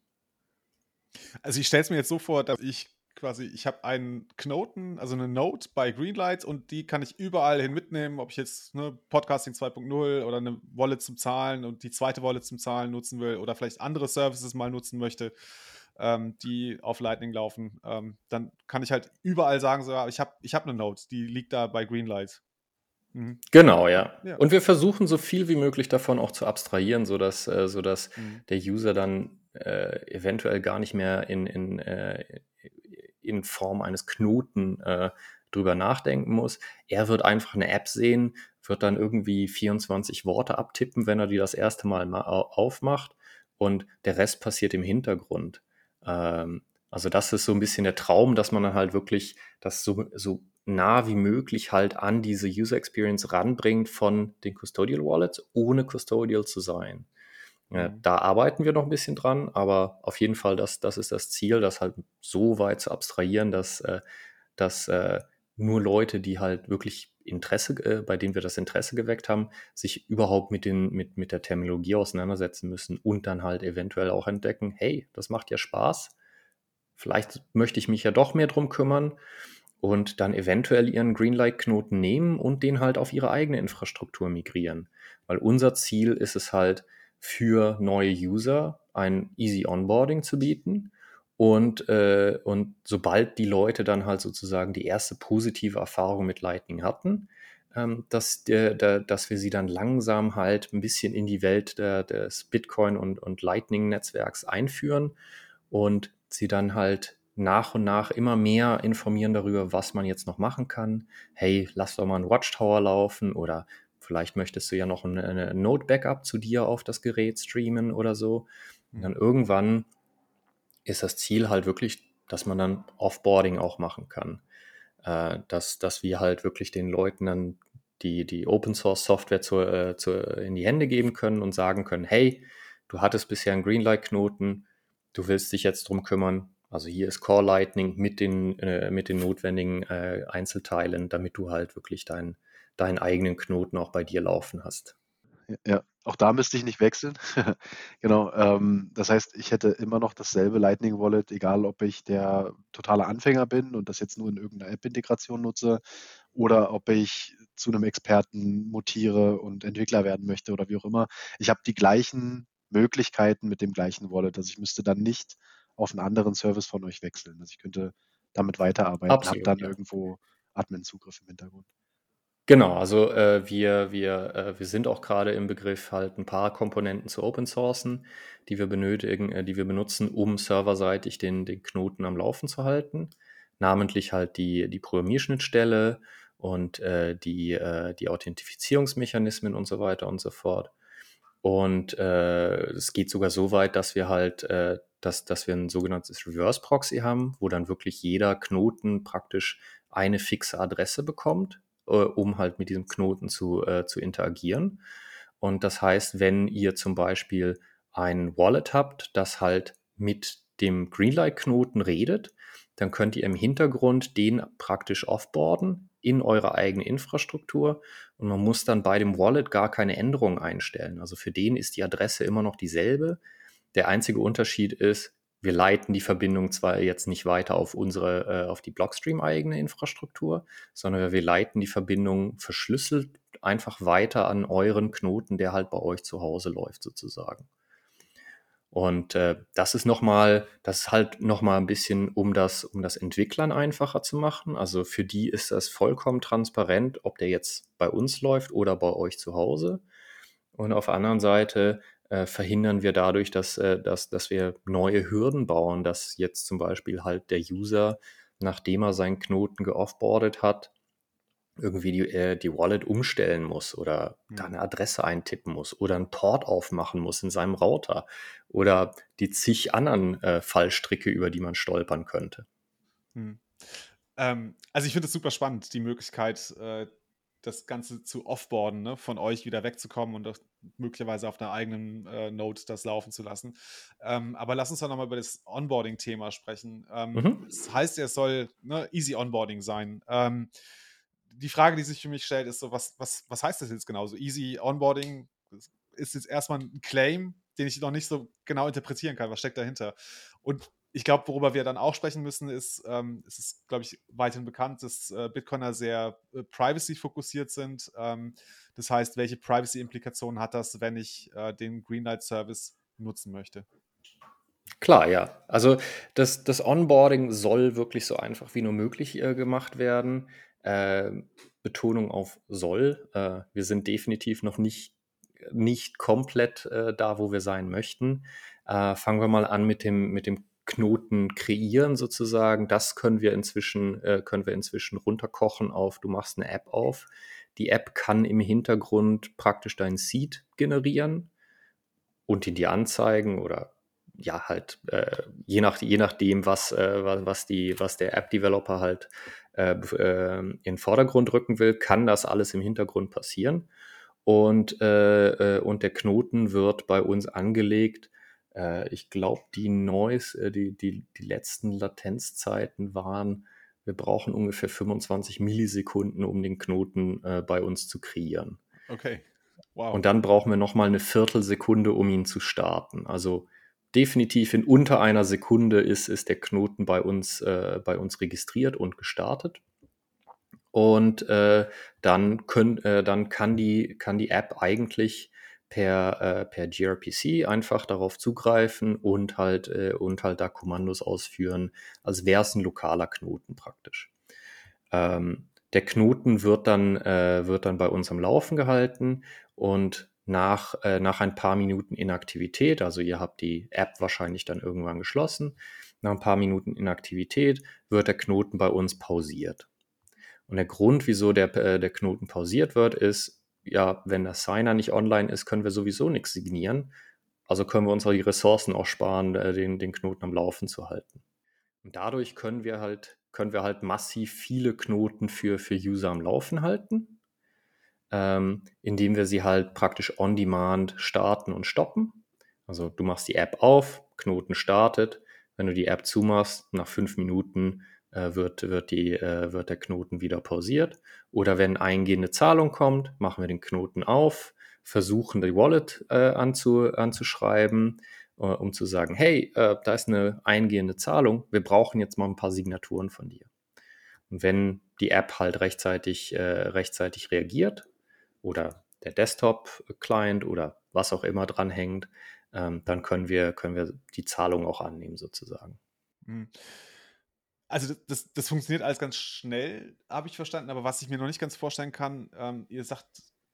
Also ich stelle es mir jetzt so vor, dass ich quasi, ich habe einen Knoten, also eine Note bei Greenlight und die kann ich überall hin mitnehmen, ob ich jetzt ne, Podcasting 2.0 oder eine Wallet zum Zahlen und die zweite Wallet zum Zahlen nutzen will oder vielleicht andere Services mal nutzen möchte, ähm, die auf Lightning laufen, ähm, dann kann ich halt überall sagen, so, ich habe ich hab eine Note, die liegt da bei Greenlight. Mhm. Genau, ja. ja. Und wir versuchen so viel wie möglich davon auch zu abstrahieren, sodass, äh, sodass mhm. der User dann äh, eventuell gar nicht mehr in, in, äh, in Form eines Knoten äh, drüber nachdenken muss. Er wird einfach eine App sehen, wird dann irgendwie 24 Worte abtippen, wenn er die das erste Mal aufmacht und der Rest passiert im Hintergrund. Ähm, also das ist so ein bisschen der Traum, dass man dann halt wirklich das so, so nah wie möglich halt an diese User Experience ranbringt von den Custodial Wallets, ohne Custodial zu sein. Ja, mhm. da arbeiten wir noch ein bisschen dran, aber auf jeden Fall, das, das ist das Ziel, das halt so weit zu abstrahieren, dass, äh, dass äh, nur Leute, die halt wirklich Interesse, äh, bei denen wir das Interesse geweckt haben, sich überhaupt mit, den, mit, mit der Terminologie auseinandersetzen müssen und dann halt eventuell auch entdecken, hey, das macht ja Spaß, vielleicht möchte ich mich ja doch mehr drum kümmern und dann eventuell ihren Greenlight-Knoten nehmen und den halt auf ihre eigene Infrastruktur migrieren. Weil unser Ziel ist es halt, für neue User ein easy Onboarding zu bieten. Und, äh, und sobald die Leute dann halt sozusagen die erste positive Erfahrung mit Lightning hatten, ähm, dass, der, der, dass wir sie dann langsam halt ein bisschen in die Welt der, des Bitcoin- und, und Lightning-Netzwerks einführen und sie dann halt nach und nach immer mehr informieren darüber, was man jetzt noch machen kann. Hey, lass doch mal einen Watchtower laufen oder vielleicht möchtest du ja noch eine, eine Node-Backup zu dir auf das Gerät streamen oder so. Und dann irgendwann ist das Ziel halt wirklich, dass man dann Offboarding auch machen kann. Äh, dass, dass wir halt wirklich den Leuten dann die, die Open Source Software zu, äh, zu, in die Hände geben können und sagen können, hey, du hattest bisher einen Greenlight-Knoten, du willst dich jetzt drum kümmern, Also hier ist Core Lightning mit den, äh, mit den notwendigen äh, Einzelteilen, damit du halt wirklich dein, deinen eigenen Knoten auch bei dir laufen hast. Ja, auch da müsste ich nicht wechseln. <laughs> genau. Ähm, das heißt, ich hätte immer noch dasselbe Lightning Wallet, egal ob ich der totale Anfänger bin und das jetzt nur in irgendeiner App-Integration nutze oder ob ich zu einem Experten mutiere und Entwickler werden möchte oder wie auch immer. Ich habe die gleichen Möglichkeiten mit dem gleichen Wallet. Also ich müsste dann nicht auf einen anderen Service von euch wechseln. Also ich könnte damit weiterarbeiten, habe dann ja. irgendwo Admin-Zugriff im Hintergrund. Genau, also äh, wir, wir, äh, wir sind auch gerade im Begriff, halt ein paar Komponenten zu open sourcen, die wir benötigen, äh, die wir benutzen, um serverseitig den, den Knoten am Laufen zu halten. Namentlich halt die, die Programmierschnittstelle und äh, die, äh, die Authentifizierungsmechanismen und so weiter und so fort. Und äh, es geht sogar so weit, dass wir halt, dass, dass wir ein sogenanntes Reverse Proxy haben, wo dann wirklich jeder Knoten praktisch eine fixe Adresse bekommt, äh, um halt mit diesem Knoten zu, äh, zu interagieren. Und das heißt, wenn ihr zum Beispiel ein Wallet habt, das halt mit dem Greenlight-Knoten redet, dann könnt ihr im Hintergrund den praktisch offboarden in eure eigene Infrastruktur und man muss dann bei dem Wallet gar keine Änderungen einstellen. Also für den ist die Adresse immer noch dieselbe. Der einzige Unterschied ist, wir leiten die Verbindung zwar jetzt nicht weiter auf unsere, äh, auf die Blockstream eigene Infrastruktur, sondern wir leiten die Verbindung verschlüsselt einfach weiter an euren Knoten, der halt bei euch zu Hause läuft sozusagen. Und äh, das ist nochmal, das ist halt nochmal ein bisschen, um das, um das Entwicklern einfacher zu machen. Also für die ist das vollkommen transparent, ob der jetzt bei uns läuft oder bei euch zu Hause. Und auf der anderen Seite äh, verhindern wir dadurch, dass, äh, dass, dass wir neue Hürden bauen, dass jetzt zum Beispiel halt der User, nachdem er seinen Knoten geoffboardet hat, irgendwie die, äh, die Wallet umstellen muss oder mhm. da eine Adresse eintippen muss oder einen Port aufmachen muss in seinem Router oder die zig anderen äh, Fallstricke, über die man stolpern könnte. Mhm. Ähm, also ich finde es super spannend, die Möglichkeit, äh, das Ganze zu offboarden, ne? von euch wieder wegzukommen und möglicherweise auf einer eigenen äh, Node das laufen zu lassen. Ähm, aber lass uns doch nochmal über das Onboarding-Thema sprechen. Ähm, mhm. Das heißt, es soll ne, easy Onboarding sein. Ähm, die Frage, die sich für mich stellt, ist so, was, was, was heißt das jetzt genau? So easy Onboarding ist jetzt erstmal ein Claim, den ich noch nicht so genau interpretieren kann. Was steckt dahinter? Und ich glaube, worüber wir dann auch sprechen müssen, ist, ähm, es ist, glaube ich, weiterhin bekannt, dass äh, Bitcoiner sehr äh, privacy-fokussiert sind. Ähm, das heißt, welche Privacy-Implikationen hat das, wenn ich äh, den Greenlight-Service nutzen möchte? Klar, ja. Also das, das Onboarding soll wirklich so einfach wie nur möglich äh, gemacht werden. Äh, Betonung auf soll. Äh, wir sind definitiv noch nicht, nicht komplett äh, da, wo wir sein möchten. Fangen wir mal an mit dem, mit dem Knoten kreieren sozusagen. Das können wir inzwischen, äh, können wir inzwischen runterkochen auf, du machst eine App auf. Die App kann im Hintergrund praktisch dein Seed generieren und ihn dir anzeigen oder ja, halt, äh, je, nach, je nachdem, was, äh, was, die, was der App-Developer halt äh, äh, in den Vordergrund rücken will, kann das alles im Hintergrund passieren. Und, äh, äh, und der Knoten wird bei uns angelegt. Ich glaube, die Noise, die, die, die letzten Latenzzeiten waren, wir brauchen ungefähr 25 Millisekunden, um den Knoten bei uns zu kreieren. Okay. Wow. Und dann brauchen wir nochmal eine Viertelsekunde, um ihn zu starten. Also definitiv in unter einer Sekunde ist, ist der Knoten bei uns, äh, bei uns registriert und gestartet. Und äh, dann, können, äh, dann kann, die, kann die App eigentlich per, äh, per gRPC einfach darauf zugreifen und halt, äh, und halt da Kommandos ausführen, als wäre es ein lokaler Knoten praktisch. Ähm, der Knoten wird dann, äh, wird dann bei uns am Laufen gehalten und nach, äh, nach ein paar Minuten Inaktivität, also ihr habt die App wahrscheinlich dann irgendwann geschlossen, nach ein paar Minuten Inaktivität wird der Knoten bei uns pausiert. Und der Grund, wieso der, äh, der Knoten pausiert wird, ist, ja, wenn der Signer nicht online ist, können wir sowieso nichts signieren. Also können wir uns auch die Ressourcen auch sparen, äh, den, den Knoten am Laufen zu halten. Und dadurch können wir halt, können wir halt massiv viele Knoten für, für User am Laufen halten ähm, indem wir sie halt praktisch on demand starten und stoppen. Also du machst die App auf, Knoten startet, wenn du die App zumachst, nach fünf Minuten wird, wird, die, äh, wird der Knoten wieder pausiert. Oder wenn eingehende Zahlung kommt, machen wir den Knoten auf, versuchen die Wallet äh, anzu, anzuschreiben, äh, um zu sagen, hey, äh, da ist eine eingehende Zahlung, wir brauchen jetzt mal ein paar Signaturen von dir. Und wenn die App halt rechtzeitig, äh, rechtzeitig reagiert oder der Desktop-Client oder was auch immer dranhängt, ähm, dann können wir, können wir die Zahlung auch annehmen sozusagen. Mhm. Also das, das funktioniert alles ganz schnell, habe ich verstanden, aber was ich mir noch nicht ganz vorstellen kann, ähm, ihr sagt,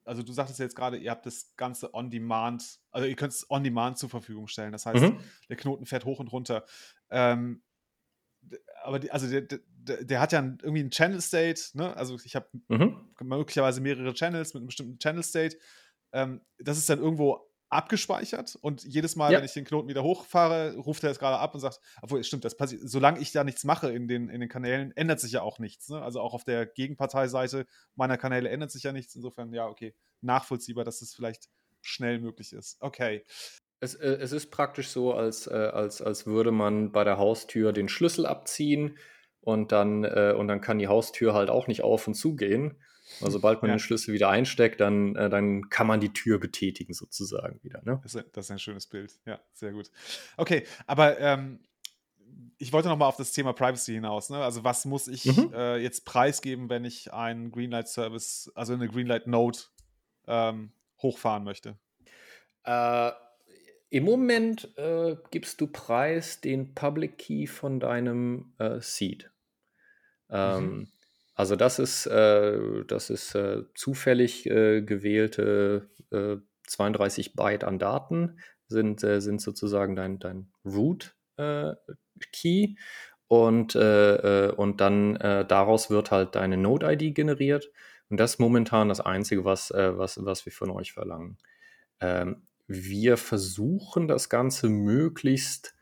also du sagtest jetzt gerade, ihr habt das Ganze on demand, also ihr könnt es on demand zur Verfügung stellen. Das heißt, mhm. der Knoten fährt hoch und runter. Ähm, aber die, also der, der, der, hat ja irgendwie einen Channel State, ne? Also ich habe mhm. möglicherweise mehrere Channels mit einem bestimmten Channel State. Ähm, das ist dann irgendwo abgespeichert und jedes Mal, ja. wenn ich den Knoten wieder hochfahre, ruft er es gerade ab und sagt, obwohl es stimmt, das passiert, solange ich da nichts mache in den, in den Kanälen, ändert sich ja auch nichts. Ne? Also auch auf der Gegenparteiseite meiner Kanäle ändert sich ja nichts. Insofern, ja, okay, nachvollziehbar, dass das vielleicht schnell möglich ist. Okay. Es, äh, es ist praktisch so, als, äh, als, als würde man bei der Haustür den Schlüssel abziehen und dann, äh, und dann kann die Haustür halt auch nicht auf und zu gehen. Also sobald man ja. den Schlüssel wieder einsteckt, dann, äh, dann kann man die Tür betätigen sozusagen wieder. Ne? Das, ist, das, ist, ein schönes Bild. Ja, sehr gut. Okay, aber ähm, ich wollte noch mal auf das Thema Privacy hinaus. Ne? Also was muss ich mhm. äh, jetzt preisgeben, wenn ich einen Greenlight-Service, also eine Greenlight-Node ähm, hochfahren möchte? Äh, Im Moment äh, gibst du preis den Public Key von deinem äh, Seed. Ähm, mhm. Also das ist, äh, das ist äh, zufällig äh, gewählte 32 äh, Byte an Daten sind, äh, sind sozusagen dein, dein Root äh, und, und dann daraus wird halt deine Node-ID generiert und das ist momentan das Einzige, was, was, was wir von euch verlangen. Ähm, wir versuchen das Ganze möglichst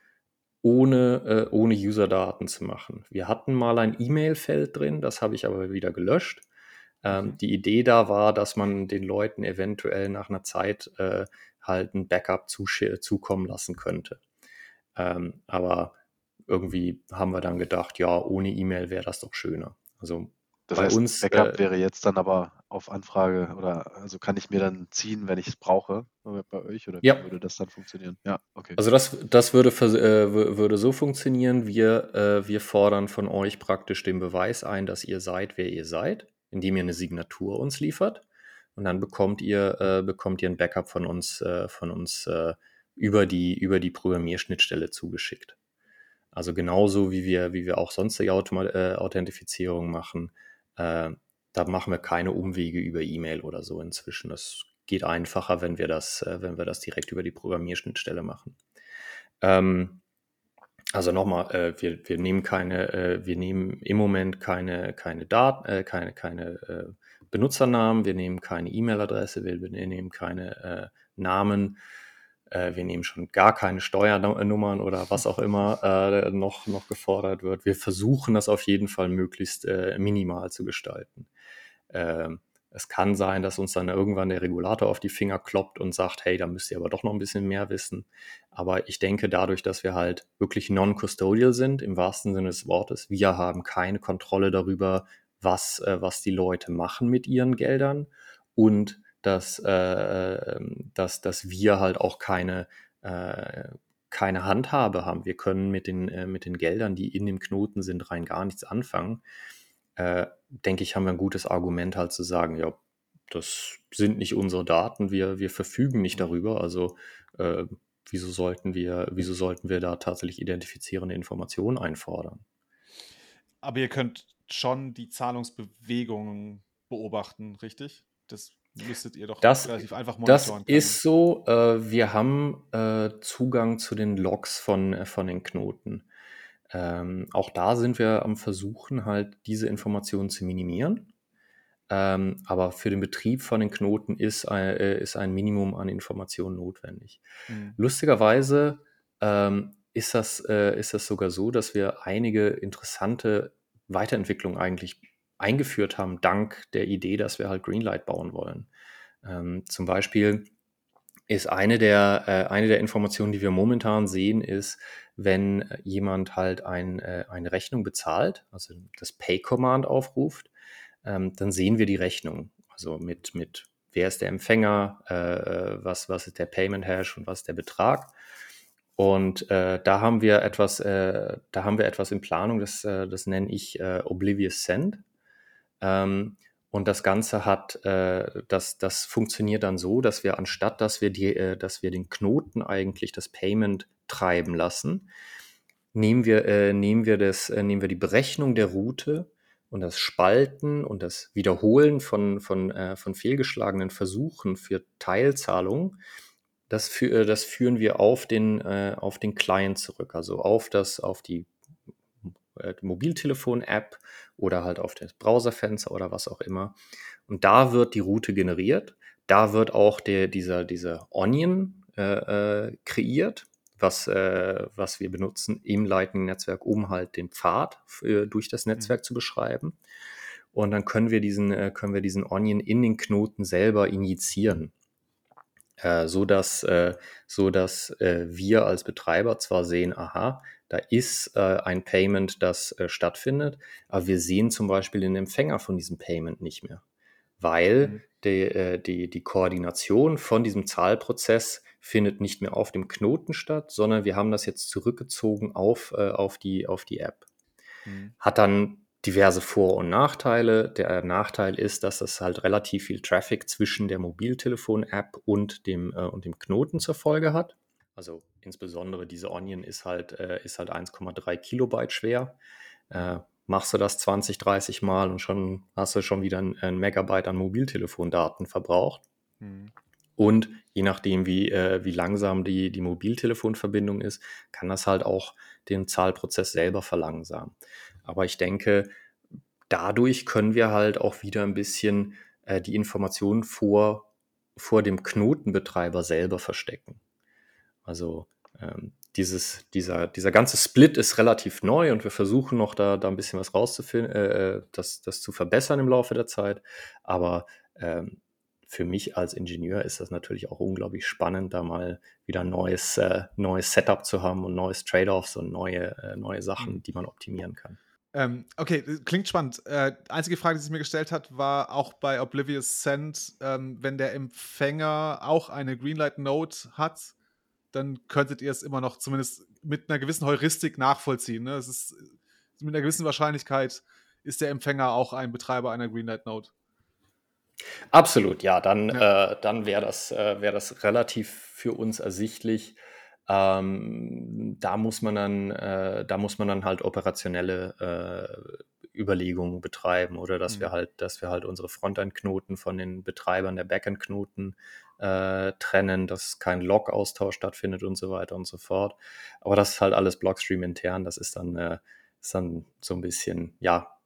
ohne, äh, ohne User-Daten zu machen. Wir hatten mal ein E-Mail-Feld drin, das habe ich aber wieder gelöscht. Ähm. Die Idee da war, dass man den Leuten eventuell nach einer Zeit äh, halt ein Backup zukommen lassen könnte. Ähm, aber irgendwie haben wir dann gedacht, ja, ohne E-Mail wäre das doch schöner. Also das bei heißt, uns. Backup äh, wäre jetzt dann aber auf Anfrage oder also kann ich mir dann ziehen, wenn ich es brauche bei euch oder ja. wie würde das dann funktionieren? Ja, okay. Also das, das würde, äh, würde so funktionieren. Wir, äh, wir fordern von euch praktisch den Beweis ein, dass ihr seid, wer ihr seid, indem ihr eine Signatur uns liefert. Und dann bekommt ihr, äh, bekommt ihr ein Backup von uns, äh, von uns äh, über, die, über die Programmierschnittstelle zugeschickt. Also genauso wie wir, wie wir auch sonstige Automa Authentifizierung machen, äh, da machen wir keine Umwege über E-Mail oder so inzwischen. Das geht einfacher, wenn wir das, äh, wenn wir das direkt über die Programmierschnittstelle machen. Ähm, also nochmal, äh, wir, wir nehmen keine, äh, wir nehmen im Moment keine, keine Daten, äh, keine, keine äh, Benutzernamen, wir nehmen keine E-Mail-Adresse, wir, wir, nehmen keine äh, Namen, äh, wir nehmen schon gar keine Steuernummern oder was auch immer äh, noch, noch gefordert wird. Wir versuchen das auf jeden Fall möglichst äh, minimal zu gestalten. Ähm, es kann sein, dass uns dann irgendwann der Regulator auf die Finger kloppt und sagt, hey, da müsst ihr aber doch noch ein bisschen mehr wissen. Aber ich denke, dadurch, dass wir halt wirklich non-custodial sind, im wahrsten Sinne des Wortes, wir haben keine Kontrolle darüber, was, äh, was die Leute machen mit ihren Geldern und dass, äh, ähm, dass, dass wir halt auch keine, äh, keine Handhabe haben. Wir können mit den, äh, mit den Geldern, die in dem Knoten sind, rein gar nichts anfangen. Äh, denke ich, haben wir ein gutes Argument halt zu sagen, ja, das sind nicht unsere Daten, wir, wir verfügen nicht darüber, also äh, wieso sollten wir, wieso sollten wir da tatsächlich identifizierende Informationen einfordern? Aber ihr könnt schon die Zahlungsbewegungen beobachten, richtig? Das müsstet ihr doch das, relativ einfach monitoren Das ist so, äh, wir haben äh, Zugang zu den Logs von, äh, von den Knoten. Ähm, auch da sind wir am Versuchen, halt diese Informationen zu minimieren. Ähm, aber für den Betrieb von den Knoten ist ein, äh, ist ein Minimum an Informationen notwendig. Mhm. Lustigerweise ähm, ist, das, äh, ist das sogar so, dass wir einige interessante Weiterentwicklungen eigentlich eingeführt haben, dank der Idee, dass wir halt Greenlight bauen wollen. Ähm, zum Beispiel ist eine der, äh, eine der Informationen, die wir momentan sehen, ist, wenn jemand halt ein, äh, eine Rechnung bezahlt, also das Pay-Command aufruft, ähm, dann sehen wir die Rechnung. Also mit, mit wer ist der Empfänger, äh, was, was ist der Payment-Hash und was ist der Betrag. Und äh, da haben wir etwas, äh, da haben wir etwas in Planung, das, äh, das nenne ich äh, Oblivious Send. Ähm, und das Ganze hat, äh, das, das funktioniert dann so, dass wir anstatt, dass wir die, äh, dass wir den Knoten eigentlich das Payment treiben lassen, nehmen wir, äh, nehmen wir das, äh, nehmen wir die Berechnung der Route und das Spalten und das Wiederholen von, von, äh, von fehlgeschlagenen Versuchen für Teilzahlungen, das, fü äh, das führen wir auf den, äh, auf den Client zurück, also auf das, auf die äh, Mobiltelefon-App oder halt auf das Browserfenster oder was auch immer. Und da wird die Route generiert. Da wird auch der, dieser, dieser Onion äh, äh, kreiert, was, äh, was wir benutzen im Lightning-Netzwerk, um halt den Pfad für, durch das mhm. Netzwerk mhm. zu beschreiben. Und dann können wir diesen, äh, können wir diesen Onion in den Knoten selber injizieren. Äh, so dass, äh, so dass äh, wir als Betreiber zwar sehen, aha, da ist äh, ein Payment, das äh, stattfindet, aber wir sehen zum Beispiel den Empfänger von diesem Payment nicht mehr, weil mhm. die, äh, die, die Koordination von diesem Zahlprozess findet nicht mehr auf dem Knoten statt, sondern wir haben das jetzt zurückgezogen auf, äh, auf, die, auf die App. Mhm. Hat dann diverse Vor- und Nachteile. Der Nachteil ist, dass es halt relativ viel Traffic zwischen der Mobiltelefon-App und dem, äh, und dem Knoten zur Folge hat. Also insbesondere diese Onion ist halt, äh, ist halt 1,3 Kilobyte schwer. Äh, machst du das 20, 30 Mal und schon hast du schon wieder ein, ein Megabyte an Mobiltelefondaten verbraucht. Mhm. Und je nachdem, wie, äh, wie langsam die, die Mobiltelefonverbindung ist, kann das halt auch den Zahlprozess selber verlangsamen. Aber ich denke, dadurch können wir halt auch wieder ein bisschen äh, die Informationen vor, vor dem Knotenbetreiber selber verstecken. Also ähm, dieses, dieser, dieser ganze Split ist relativ neu und wir versuchen noch da, da ein bisschen was rauszufinden, äh, äh, das, das zu verbessern im Laufe der Zeit. Aber ähm, für mich als Ingenieur ist das natürlich auch unglaublich spannend, da mal wieder ein neues, äh, neues Setup zu haben und neues Trade-offs und neue, äh, neue Sachen, mhm. die man optimieren kann. Ähm, okay, klingt spannend. Äh, einzige Frage, die sich mir gestellt hat, war auch bei Oblivious Send, ähm, wenn der Empfänger auch eine Greenlight Node hat, dann könntet ihr es immer noch zumindest mit einer gewissen Heuristik nachvollziehen. Ne? Es ist mit einer gewissen Wahrscheinlichkeit ist der Empfänger auch ein Betreiber einer Greenlight Node. Absolut, ja, dann, ja. Äh, dann wäre das, äh, wär das relativ für uns ersichtlich. Ähm, da muss man dann, äh, da muss man dann halt operationelle äh, Überlegungen betreiben oder dass mhm. wir halt, dass wir halt unsere Frontend-Knoten von den Betreibern der Backend-Knoten äh, trennen, dass kein Log-Austausch stattfindet und so weiter und so fort. Aber das ist halt alles Blockstream intern. Das ist dann, äh, ist dann so ein bisschen, ja,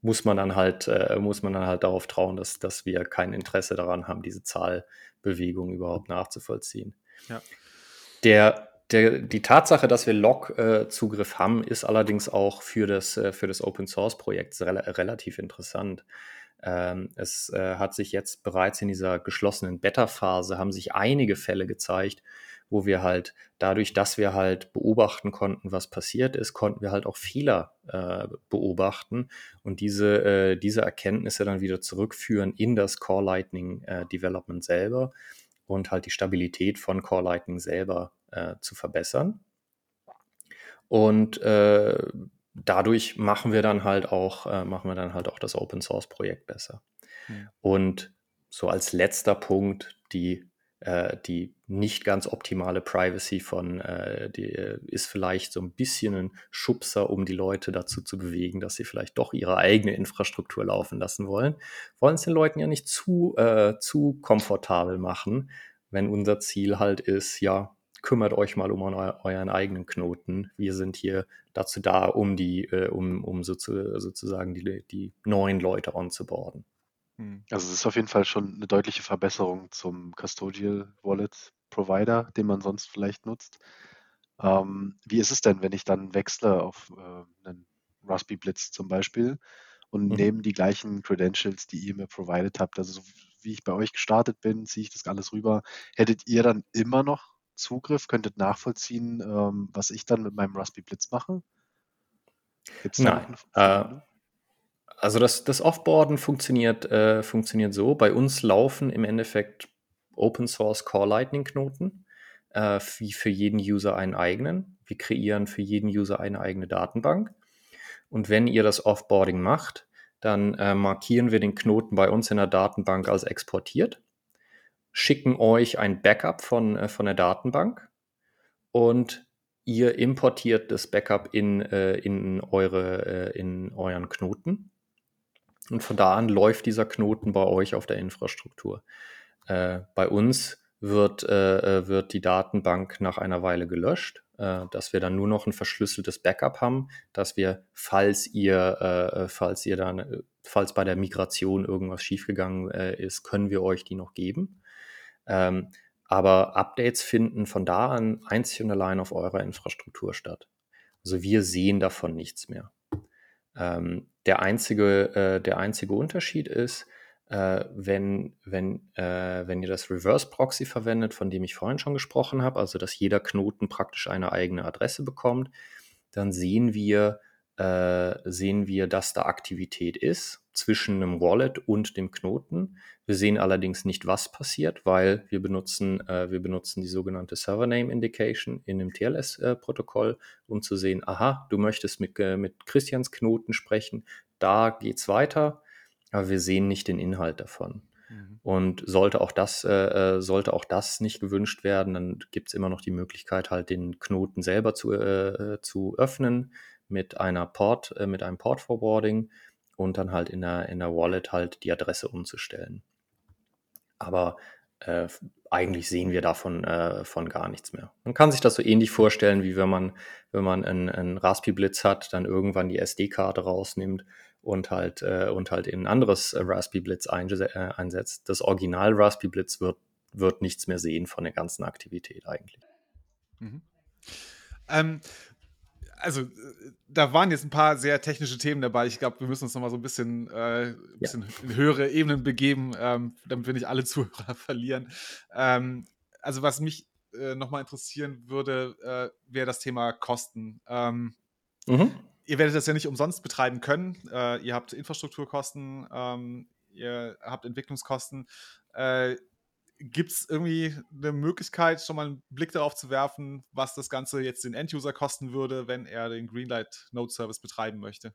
muss man dann halt, äh, muss man dann halt darauf trauen, dass, dass wir kein Interesse daran haben, diese Zahlbewegung überhaupt nachzuvollziehen. Ja. Der, der, die Tatsache, dass wir Log-Zugriff äh, haben, ist allerdings auch für das, äh, für das Open Source Projekt rel relativ interessant. Ähm, es äh, hat sich jetzt bereits in dieser geschlossenen Beta-Phase haben sich einige Fälle gezeigt, wo wir halt dadurch, dass wir halt beobachten konnten, was passiert ist, konnten wir halt auch Fehler äh, beobachten und diese, äh, diese Erkenntnisse dann wieder zurückführen in das Core Lightning äh, Development selber und halt die Stabilität von Core Lightning selber äh, zu verbessern. Und äh, dadurch machen wir dann halt auch, äh, machen wir dann halt auch das Open Source Projekt besser. Mhm. Und so als letzter Punkt, die, äh, die nicht ganz optimale Privacy von, äh, die äh, ist vielleicht so ein bisschen ein Schubser, um die Leute dazu zu bewegen, dass sie vielleicht doch ihre eigene Infrastruktur laufen lassen wollen. Wollen es den Leuten ja nicht zu, äh, zu komfortabel machen, wenn unser Ziel halt ist, ja, kümmert euch mal um eu euren eigenen Knoten. Wir sind hier dazu da, um die, äh, um, um so zu, sozusagen die, die neuen Leute onzuboarden. Hm. Also es ist auf jeden Fall schon eine deutliche Verbesserung zum Custodial Wallet Provider, den man sonst vielleicht nutzt. Ähm, wie ist es denn, wenn ich dann wechsle auf äh, einen Raspberry Blitz zum Beispiel und mhm. nehmen die gleichen Credentials, die ihr mir provided habt. Also so wie ich bei euch gestartet bin, ziehe ich das alles rüber. Hättet ihr dann immer noch Zugriff, könntet nachvollziehen, ähm, was ich dann mit meinem Raspberry Blitz mache? Gibt's Nein. Äh, also das, das Offboarden funktioniert, äh, funktioniert so. Bei uns laufen im Endeffekt Open Source Core Lightning Knoten, äh, wie für jeden User einen eigenen. Wir kreieren für jeden User eine eigene Datenbank. Und wenn ihr das Offboarding macht, dann äh, markieren wir den Knoten bei uns in der Datenbank als exportiert, schicken euch ein Backup von, äh, von der Datenbank und ihr importiert das Backup in, äh, in, eure, äh, in euren Knoten. Und von da an läuft dieser Knoten bei euch auf der Infrastruktur. Bei uns wird, wird die Datenbank nach einer Weile gelöscht, dass wir dann nur noch ein verschlüsseltes Backup haben, dass wir, falls ihr, falls ihr dann, falls bei der Migration irgendwas schiefgegangen ist, können wir euch die noch geben. Ähm, aber Updates finden von da an einzig und allein auf eurer Infrastruktur statt. Also wir sehen davon nichts mehr. Ähm, der, einzige, der einzige Unterschied ist, äh, wenn, wenn, äh, wenn ihr das Reverse Proxy verwendet, von dem ich vorhin schon gesprochen habe, also dass jeder Knoten praktisch eine eigene Adresse bekommt, dann sehen wir, äh, sehen wir, dass da Aktivität ist zwischen einem Wallet und dem Knoten. Wir sehen allerdings nicht, was passiert, weil wir benutzen, äh, wir benutzen die sogenannte Server Name Indication in dem TLS-Protokoll, äh, um zu sehen, aha, du möchtest mit, äh, mit Christians Knoten sprechen, da geht's weiter aber wir sehen nicht den Inhalt davon. Mhm. Und sollte auch das, äh, äh, sollte auch das nicht gewünscht werden, dann gibt es immer noch die Möglichkeit, halt den Knoten selber zu, äh, zu öffnen mit einer Port, mit einem Port Forwarding und dann halt in der, in der Wallet halt die Adresse umzustellen. Aber äh, eigentlich sehen wir davon äh, von gar nichts mehr. Man kann sich das so ähnlich vorstellen, wie wenn man, wenn man einen, einen Raspi Blitz hat, dann irgendwann die SD-Karte rausnimmt und halt, äh, und halt in ein anderes äh, Raspberry Blitz äh, einsetzt. Das Original Raspberry Blitz wird, wird nichts mehr sehen von der ganzen Aktivität eigentlich. Mhm. Ähm, also, äh, da waren jetzt ein paar sehr technische Themen dabei. Ich glaube, wir müssen uns noch mal so ein bisschen, äh, ein bisschen ja. in höhere Ebenen begeben, ähm, damit wir nicht alle <laughs> Zuhörer verlieren. Ähm, also, was mich äh, noch mal interessieren würde, äh, wäre das Thema Kosten. Ähm, mhm ihr werdet das ja nicht umsonst betreiben können. Äh, ihr habt Infrastrukturkosten, ähm, ihr habt Entwicklungskosten. Gibt es irgendwie eine Möglichkeit, schon mal einen Blick darauf zu werfen, was das Ganze jetzt den Enduser kosten würde, wenn er den Greenlight Node Service betreiben möchte?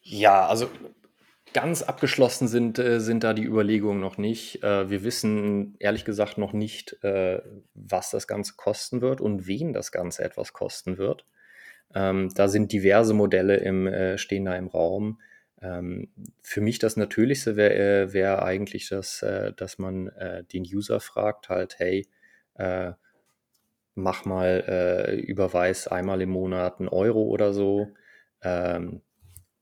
Ja, also ganz abgeschlossen sind, äh, sind da die Überlegungen noch nicht. Äh, wir wissen ehrlich gesagt noch nicht, äh, was das Ganze kosten wird und wen das Ganze etwas kosten wird. Ähm, da sind diverse Modelle im, stehen da im Raum. Ähm, für mich das Natürlichste wäre äh, wär eigentlich, das, äh, dass man äh, den User fragt, halt, hey, äh, mach mal, äh, überweis einmal im Monat einen Euro oder so. Ähm,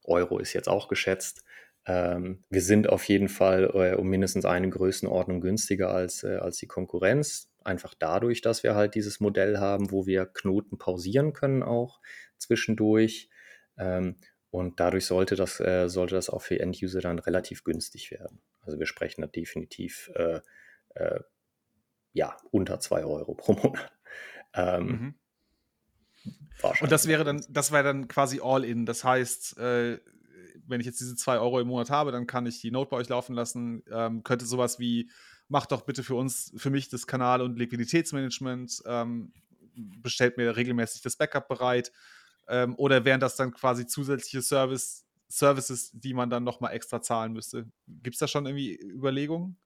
Euro ist jetzt auch geschätzt. Ähm, wir sind auf jeden Fall äh, um mindestens eine Größenordnung günstiger als, als die Konkurrenz. Einfach dadurch, dass wir halt dieses Modell haben, wo wir Knoten pausieren können auch zwischendurch. Und dadurch sollte das, äh, sollte das auch für End-User dann relativ günstig werden. Also wir sprechen da definitiv äh, äh, ja, unter 2 Euro pro Monat. Ähm, mhm. Und das wäre dann, das wäre dann quasi all-in. Das heißt, äh, wenn ich jetzt diese 2 Euro im Monat habe, dann kann ich die Note bei euch laufen lassen. Ähm, könnte sowas wie, macht doch bitte für uns, für mich das Kanal- und Liquiditätsmanagement, ähm, bestellt mir regelmäßig das Backup bereit. Ähm, oder wären das dann quasi zusätzliche Service, Services, die man dann nochmal extra zahlen müsste? Gibt es da schon irgendwie Überlegungen?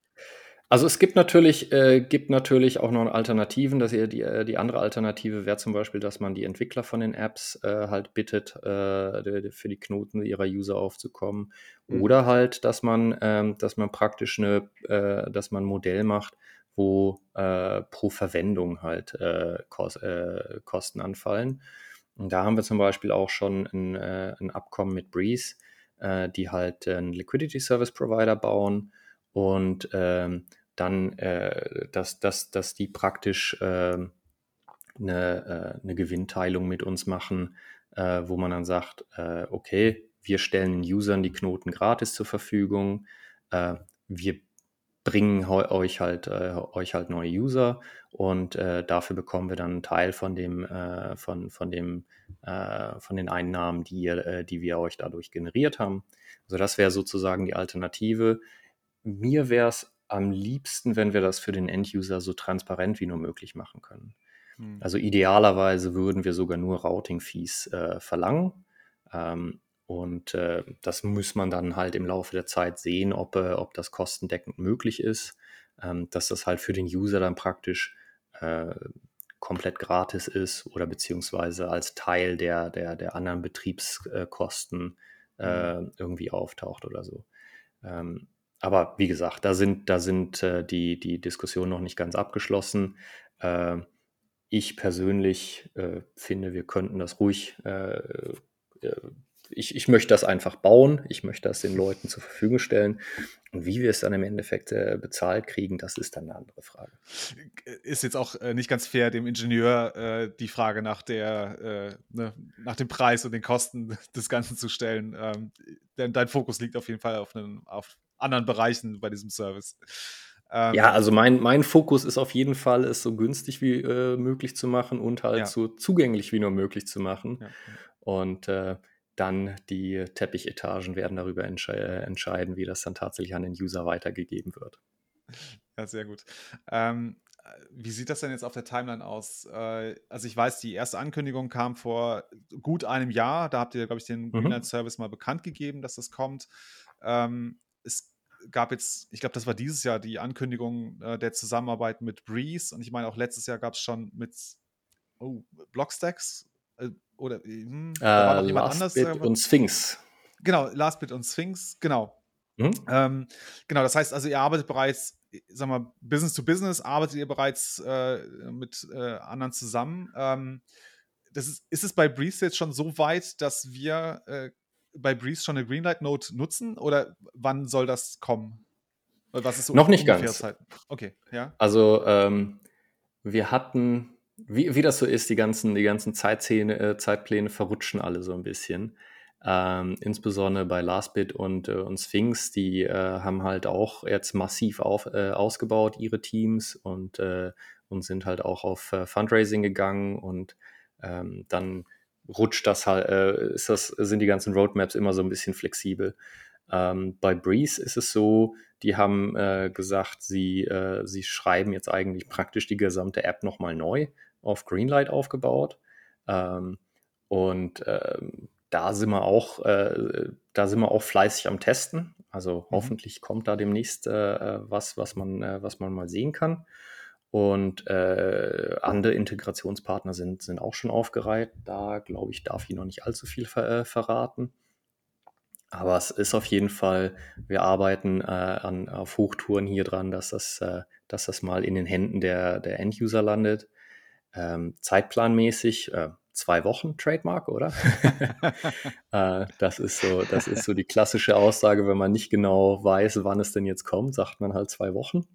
Also es gibt natürlich, äh, gibt natürlich auch noch Alternativen. Dass ihr die, äh, die andere Alternative wäre zum Beispiel, dass man die Entwickler von den Apps äh, halt bittet, äh, für die Knoten ihrer User aufzukommen. Mhm. Oder halt, dass man, ähm, dass man praktisch eine, äh, dass man ein Modell macht, wo äh, pro Verwendung halt Kos Kosten anfallen. Und da haben wir zum Beispiel auch schon ein, ein Abkommen mit Breeze, die halt einen Liquidity Service Provider bauen und ähm, dann, äh, dass, dass, dass die praktisch ähm, eine, äh, eine Gewinnteilung mit uns machen, äh, wo man dann sagt, äh, okay, wir stellen den Usern die Knoten gratis zur Verfügung. Äh, wir bringen euch halt, äh, euch halt neue User und äh, dafür bekommen wir dann einen Teil von dem, äh, von, von dem, äh, von den Einnahmen, die, ihr, äh, die wir euch dadurch generiert haben. Also das wäre sozusagen die Alternative. Mir wäre es am liebsten, wenn wir das für den End-User so transparent wie nur möglich machen können. Hm. Also idealerweise würden wir sogar nur Routing-Fees äh, verlangen. Ähm, und äh, das muss man dann halt im Laufe der Zeit sehen, ob, äh, ob das kostendeckend möglich ist, ähm, dass das halt für den User dann praktisch äh, komplett gratis ist oder beziehungsweise als Teil der, der, der anderen Betriebskosten äh, mhm. irgendwie auftaucht oder so. Ähm, aber wie gesagt, da sind, da sind äh, die, die Diskussionen noch nicht ganz abgeschlossen. Äh, ich persönlich finde, wir könnten das ruhig ich, ich möchte das einfach bauen, ich möchte das den Leuten zur Verfügung stellen. Und wie wir es dann im Endeffekt äh, bezahlt kriegen, das ist dann eine andere Frage. Ist jetzt auch äh, nicht ganz fair, dem Ingenieur äh, die Frage nach, der, äh, ne, nach dem Preis und den Kosten <laughs> des Ganzen zu stellen. Ähm, denn dein Fokus liegt auf jeden Fall auf, einen, auf anderen Bereichen bei diesem Service. Ähm, ja, also mein, mein Fokus ist auf jeden Fall, es so günstig wie äh, möglich zu machen und halt ja. so zugänglich wie nur möglich zu machen. Ja. Und äh, dann die Teppichetagen werden darüber entsche entscheiden, wie das dann tatsächlich an den User weitergegeben wird. Ja, sehr gut. Ähm, wie sieht das denn jetzt auf der Timeline aus? Äh, also ich weiß, die erste Ankündigung kam vor gut einem Jahr. Da habt ihr, glaube ich, den mhm. Greenlight Service mal bekannt gegeben, dass das kommt. Ähm, es gab jetzt, ich glaube, das war dieses Jahr die Ankündigung äh, der Zusammenarbeit mit Breeze und ich meine auch letztes Jahr gab es schon mit oh, Blockstacks oder hm, äh, war noch jemand Last anders. Bit äh, und Sphinx. Genau, Last Bit und Sphinx, genau. Hm? Ähm, genau, das heißt also, ihr arbeitet bereits, sag mal, Business to Business, arbeitet ihr bereits äh, mit äh, anderen zusammen. Ähm, das ist, ist es bei Breeze jetzt schon so weit, dass wir äh, bei Breeze schon eine Greenlight Note nutzen oder wann soll das kommen? Was ist so Noch nicht ganz. Zeit? Okay, ja. Also ähm, wir hatten wie, wie das so ist, die ganzen, die ganzen Zeitszene, äh, Zeitpläne verrutschen alle so ein bisschen. Ähm, insbesondere bei Lastbit und, äh, und Sphinx, die äh, haben halt auch jetzt massiv auf, äh, ausgebaut, ihre Teams und, äh, und sind halt auch auf äh, Fundraising gegangen und ähm, dann rutscht das halt, ist das, sind die ganzen Roadmaps immer so ein bisschen flexibel. Ähm, bei Breeze ist es so, die haben gesagt, sie, sie schreiben jetzt eigentlich praktisch die gesamte App nochmal neu auf Greenlight aufgebaut. Ähm, und ähm, da sind wir auch, äh, da sind wir auch fleißig am Testen. Also mhm. hoffentlich kommt da demnächst äh, was, was man, äh, was man mal sehen kann. Und äh, andere Integrationspartner sind, sind auch schon aufgereiht. Da glaube ich, darf ich noch nicht allzu viel ver äh, verraten. Aber es ist auf jeden Fall, wir arbeiten äh, an, auf Hochtouren hier dran, dass das, dass das mal in den Händen der, der End-User landet. Ähm, zeitplanmäßig äh, zwei Wochen Trademark, oder? <laughs> äh, das, ist so, das ist so die klassische Aussage, wenn man nicht genau weiß, wann es denn jetzt kommt, sagt man halt zwei Wochen.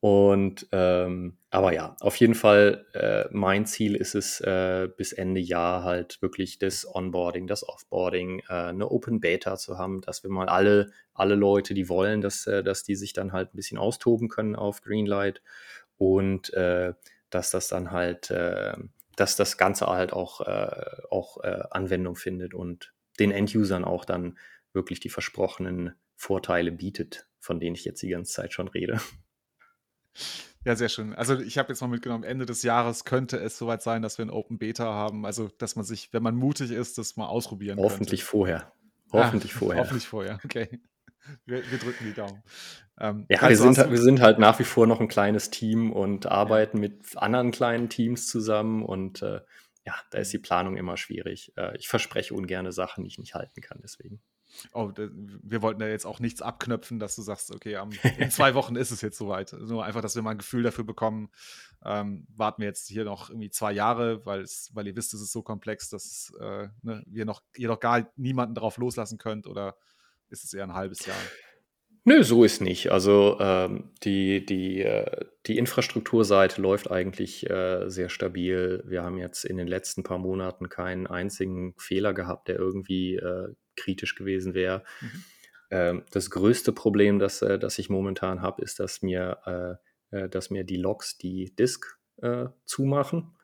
Und ähm, aber ja, auf jeden Fall, äh, mein Ziel ist es, äh, bis Ende Jahr halt wirklich das Onboarding, das Offboarding, äh, eine Open Beta zu haben, dass wir mal alle, alle Leute, die wollen, dass, äh, dass die sich dann halt ein bisschen austoben können auf Greenlight und äh, dass das dann halt, äh, dass das Ganze halt auch, auch Anwendung findet und den End-Usern auch dann wirklich die versprochenen Vorteile bietet, von denen ich jetzt die ganze Zeit schon rede. Ja, sehr schön. Also ich habe jetzt mal mitgenommen, Ende des Jahres könnte es soweit sein, dass wir ein Open Beta haben. Also, dass man sich, wenn man mutig ist, das mal ausprobieren Hoffentlich könnte. vorher. Hoffentlich ah, vorher. Hoffentlich vorher, okay. Wir, wir drücken die Daumen. Ähm, ja, wir sind, wir sind halt nach wie vor noch ein kleines Team und arbeiten ja. mit anderen kleinen Teams zusammen und äh, ja, da ist die Planung immer schwierig. Äh, ich verspreche ungerne Sachen, die ich nicht halten kann, deswegen. Oh, wir wollten da jetzt auch nichts abknöpfen, dass du sagst, okay, in <laughs> zwei Wochen ist es jetzt soweit. Nur einfach, dass wir mal ein Gefühl dafür bekommen. Ähm, warten wir jetzt hier noch irgendwie zwei Jahre, weil, es, weil ihr wisst, es ist so komplex, dass äh, ne, wir noch, ihr noch gar niemanden darauf loslassen könnt oder ist es eher ein halbes Jahr? Nö, so ist nicht. Also ähm, die, die, äh, die Infrastrukturseite läuft eigentlich äh, sehr stabil. Wir haben jetzt in den letzten paar Monaten keinen einzigen Fehler gehabt, der irgendwie äh, kritisch gewesen wäre. Mhm. Ähm, das größte Problem, das, äh, das ich momentan habe, ist, dass mir, äh, äh, dass mir die Logs die Disk zumachen,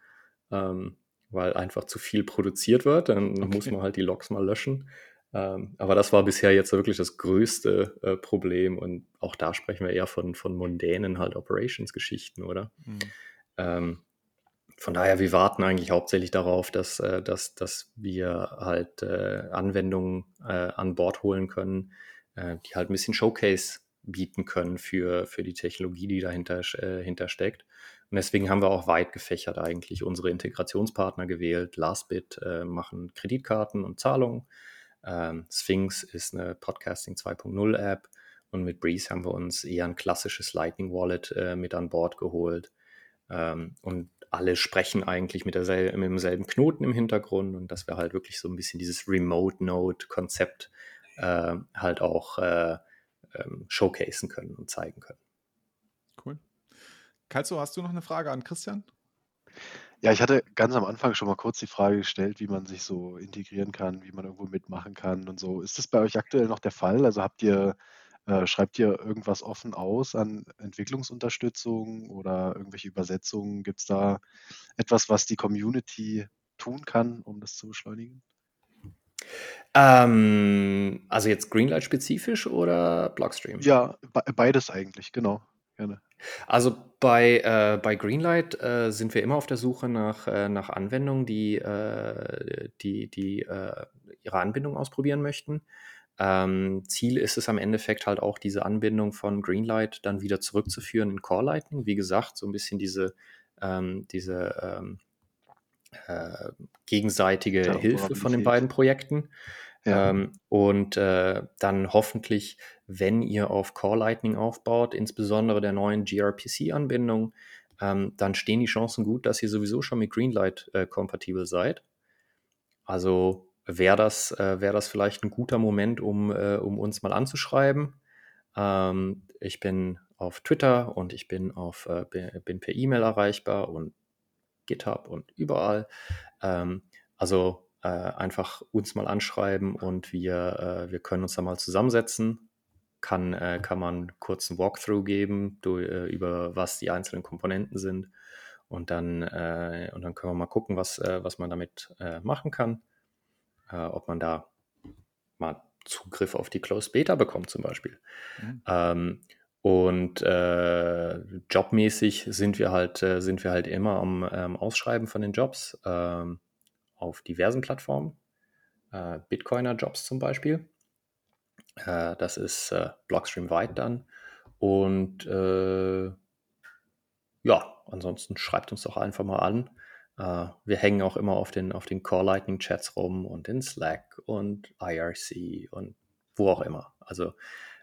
ähm, weil einfach zu viel produziert wird. Dann okay. muss man halt die Logs mal löschen. Ähm, aber das war bisher jetzt wirklich das größte äh, Problem und auch da sprechen wir eher von, von mundänen halt Operations-Geschichten, oder? Mhm. Ähm, von daher, wir warten eigentlich hauptsächlich darauf, dass, äh, dass, dass wir halt äh, Anwendungen äh, an Bord holen können, äh, die halt ein bisschen Showcase bieten können für, für die Technologie, die dahinter äh, hintersteckt. Und deswegen haben wir auch weit gefächert eigentlich unsere Integrationspartner gewählt. Lastbit äh, machen Kreditkarten und Zahlungen. Ähm, Sphinx ist eine Podcasting 2.0 App und mit Breeze haben wir uns eher ein klassisches Lightning Wallet äh, mit an Bord geholt. Ähm, und alle sprechen eigentlich mit, derselben, mit demselben Knoten im Hintergrund und dass wir halt wirklich so ein bisschen dieses Remote Node Konzept äh, halt auch äh, ähm, showcasen können und zeigen können. Cool. Kalzo, hast du noch eine Frage an Christian? Ja, ich hatte ganz am Anfang schon mal kurz die Frage gestellt, wie man sich so integrieren kann, wie man irgendwo mitmachen kann und so. Ist das bei euch aktuell noch der Fall? Also habt ihr, äh, schreibt ihr irgendwas offen aus an Entwicklungsunterstützung oder irgendwelche Übersetzungen? Gibt es da etwas, was die Community tun kann, um das zu beschleunigen? Ähm, also jetzt Greenlight spezifisch oder Blockstream? Ja, beides eigentlich, genau. Gerne. Also bei, äh, bei Greenlight äh, sind wir immer auf der Suche nach, äh, nach Anwendungen, die, äh, die, die äh, ihre Anbindung ausprobieren möchten. Ähm, Ziel ist es am Endeffekt halt auch, diese Anbindung von Greenlight dann wieder zurückzuführen in Core Lightning. Wie gesagt, so ein bisschen diese, ähm, diese ähm, äh, gegenseitige Hilfe von den beiden Projekten. Ja. Ähm, und äh, dann hoffentlich, wenn ihr auf Core Lightning aufbaut, insbesondere der neuen gRPC-Anbindung, ähm, dann stehen die Chancen gut, dass ihr sowieso schon mit Greenlight äh, kompatibel seid. Also wäre das, äh, wär das vielleicht ein guter Moment, um, äh, um uns mal anzuschreiben. Ähm, ich bin auf Twitter und ich bin, auf, äh, bin per E-Mail erreichbar und GitHub und überall. Ähm, also äh, einfach uns mal anschreiben und wir, äh, wir können uns da mal zusammensetzen. Kann, äh, kann man kurz einen Walkthrough geben, durch, äh, über was die einzelnen Komponenten sind. Und dann, äh, und dann können wir mal gucken, was, äh, was man damit machen kann. ob man da mal Zugriff auf die Closed Beta bekommt, zum Beispiel. Mhm. Ähm, und äh, jobmäßig sind wir halt, äh, sind wir halt immer am ähm, Ausschreiben von den Jobs ähm, auf diversen Plattformen. Äh, Bitcoiner-Jobs zum Beispiel. Äh, das ist äh, Blockstream weit dann. Und äh, ja, ansonsten schreibt uns doch einfach mal an. wir hängen auch immer auf den, auf den Core Lightning Chats rum und in Slack und IRC und wo auch immer. Also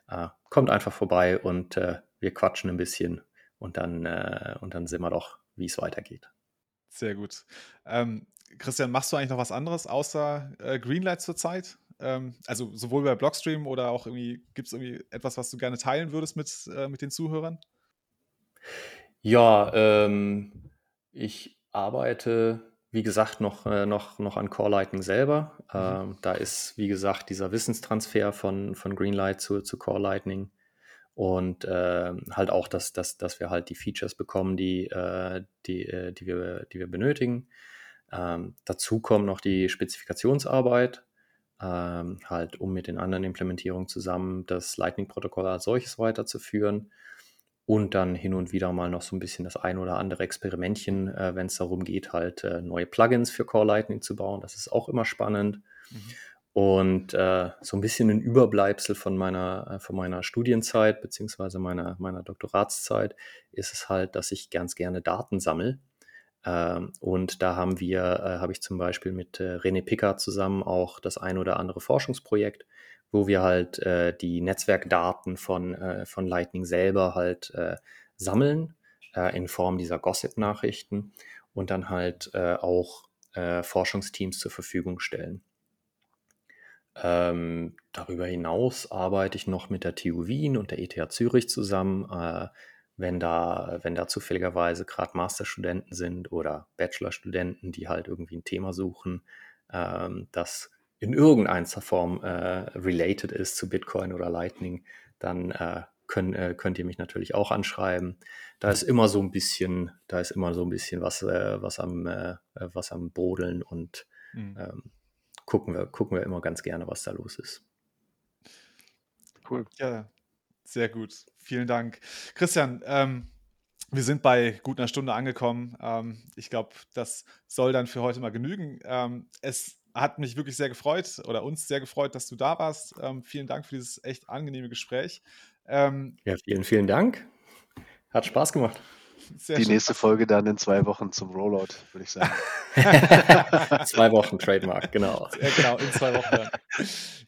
äh, kommt einfach vorbei und äh, wir quatschen ein bisschen und dann, äh, und dann sehen wir doch, wie es weitergeht. Sehr gut. Ähm, Christian, machst du eigentlich noch was anderes außer äh, Greenlight zurzeit? Ähm, also sowohl bei Blockstream oder auch irgendwie, gibt es irgendwie etwas, was du gerne teilen würdest mit, äh, mit den Zuhörern? Ja, ähm, ich arbeite wie gesagt, noch, äh, noch, noch an Core Lightning selber. Mhm. Ähm, da ist, wie gesagt, dieser Wissenstransfer von, von Greenlight zu, zu Core Lightning und äh, halt auch, dass, dass, dass wir halt die Features bekommen, die, äh, die, äh, die, wir, die wir benötigen. Ähm, dazu kommt noch die Spezifikationsarbeit, ähm, halt um mit den anderen Implementierungen zusammen das Lightning-Protokoll als solches weiterzuführen und dann hin und wieder mal noch so ein bisschen das ein oder andere Experimentchen, äh, wenn es darum geht, halt äh, neue Plugins für Core Lightning zu bauen. Das ist auch immer spannend. Mhm. Und äh, so ein bisschen ein Überbleibsel von meiner, äh, von meiner Studienzeit beziehungsweise meiner, meiner Doktoratszeit ist es halt, dass ich ganz gerne Daten sammle. Ähm, und da haben wir, äh, habe ich zum Beispiel mit äh, René Picker zusammen auch das ein oder andere Forschungsprojekt, wo wir halt äh, die Netzwerkdaten von, äh, von Lightning selber halt äh, sammeln äh, in Form dieser Gossip-Nachrichten und dann halt äh, auch äh, Forschungsteams zur Verfügung stellen. Ähm, darüber hinaus arbeite ich noch mit der TU Wien und der ETH Zürich zusammen. Wenn, da, wenn da zufälligerweise gerade Masterstudenten sind oder Bachelorstudenten, die halt irgendwie ein Thema suchen, ähm, das in irgendeiner Form äh, related ist zu Bitcoin oder Lightning, dann äh, können, äh, könnt ihr mich natürlich auch anschreiben. Da ist immer so ein bisschen, da ist immer so ein bisschen was, äh, was am, äh, was am Brodeln und mhm. ähm, gucken wir, gucken wir immer ganz gerne, was da los ist. Cool. Ja, sehr gut. Vielen Dank. Christian, ähm, wir sind bei gut einer Stunde angekommen. Ähm, ich glaube, das soll dann für heute mal genügen. Ähm, es hat mich wirklich sehr gefreut oder uns sehr gefreut, dass du da warst. Ähm, vielen Dank für dieses echt angenehme Gespräch. Ähm, ja, vielen, vielen Dank. Hat Spaß gemacht. Sehr die schön. nächste Folge dann in zwei Wochen zum Rollout, würde ich sagen. <laughs> zwei Wochen Trademark, genau. Ja, genau, in zwei Wochen dann.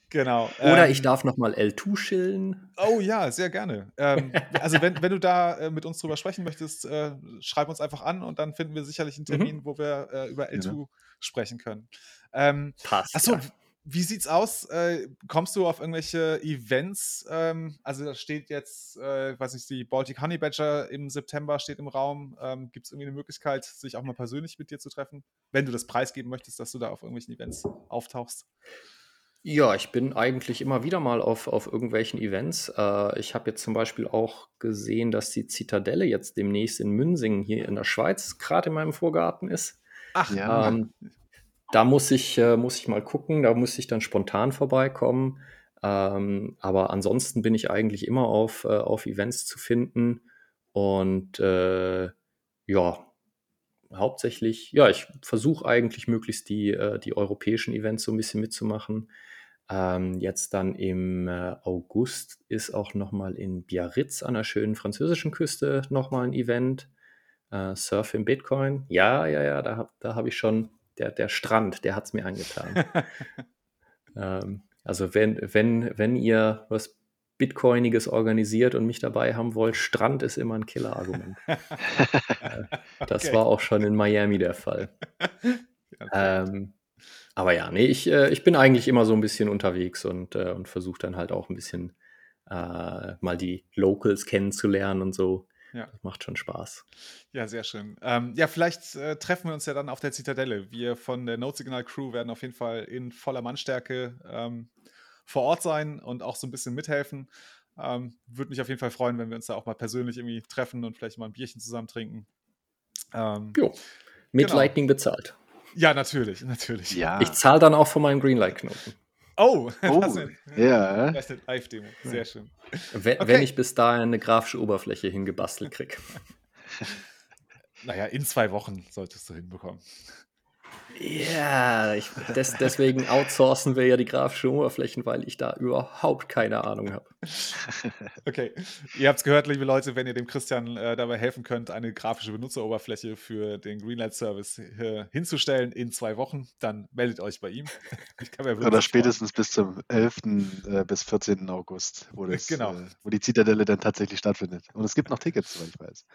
Genau. Oder ähm, ich darf nochmal L2 chillen. Oh ja, sehr gerne. Ähm, also wenn, wenn du da äh, mit uns drüber sprechen möchtest, äh, schreib uns einfach an und dann finden wir sicherlich einen Termin, mhm. wo wir äh, über L2 genau. sprechen können. Ähm, Passt. Achso, ja. Wie sieht's aus? Äh, kommst du auf irgendwelche Events? Ähm, also da steht jetzt, äh, weiß nicht, die Baltic Honey Badger im September steht im Raum. Ähm, Gibt es irgendwie eine Möglichkeit, sich auch mal persönlich mit dir zu treffen, wenn du das preisgeben möchtest, dass du da auf irgendwelchen Events auftauchst? Ja, ich bin eigentlich immer wieder mal auf, auf irgendwelchen Events. Äh, ich habe jetzt zum Beispiel auch gesehen, dass die Zitadelle jetzt demnächst in Münsingen hier in der Schweiz gerade in meinem Vorgarten ist. Ach ja. Ähm, da muss ich, äh, muss ich mal gucken, da muss ich dann spontan vorbeikommen. Ähm, aber ansonsten bin ich eigentlich immer auf, äh, auf Events zu finden. Und äh, ja, hauptsächlich, ja, ich versuche eigentlich möglichst die, äh, die europäischen Events so ein bisschen mitzumachen. Ähm, jetzt dann im äh, August ist auch nochmal in Biarritz an der schönen französischen Küste nochmal ein Event. Äh, Surf in Bitcoin. Ja, ja, ja, da habe da hab ich schon der, der Strand, der hat es mir angetan. <laughs> ähm, also wenn, wenn, wenn ihr was Bitcoiniges organisiert und mich dabei haben wollt, Strand ist immer ein Killer-Argument. <laughs> äh, das okay. war auch schon in Miami der Fall. ähm, aber ja, nee, ich, äh, ich bin eigentlich immer so ein bisschen unterwegs und, äh, und versuche dann halt auch ein bisschen äh, mal die Locals kennenzulernen und so. Ja. Das macht schon Spaß. Ja, sehr schön. Ähm, ja, vielleicht äh, treffen wir uns ja dann auf der Zitadelle. Wir von der Notsignal Crew werden auf jeden Fall in voller Mannstärke ähm, vor Ort sein und auch so ein bisschen mithelfen. Ähm, Würde mich auf jeden Fall freuen, wenn wir uns da auch mal persönlich irgendwie treffen und vielleicht mal ein Bierchen zusammen trinken. Ähm, jo, mit genau. Lightning bezahlt. Ja, natürlich, natürlich. Ja. Ich zahle dann auch von meinem Greenlight-Knoten. Oh, <laughs> oh das ist ja. Das ist eine Live-Demo. Sehr schön. Wenn, okay. wenn ich bis dahin eine grafische Oberfläche hingebastelt kriege. <laughs> naja, in zwei Wochen solltest du hinbekommen. Ja, ich, <laughs> des, deswegen outsourcen wir ja die grafischen Oberflächen, weil ich da überhaupt keine Ahnung habe. <laughs> Okay, ihr habt es gehört, liebe Leute, wenn ihr dem Christian äh, dabei helfen könnt, eine grafische Benutzeroberfläche für den Greenlight Service äh, hinzustellen in zwei Wochen, dann meldet euch bei ihm. <laughs> Oder spätestens bis zum 11. Äh, bis 14. August, wo, das, genau. Äh, wo die Zitadelle dann tatsächlich stattfindet. Und es gibt noch Tickets, soweit ich weiß.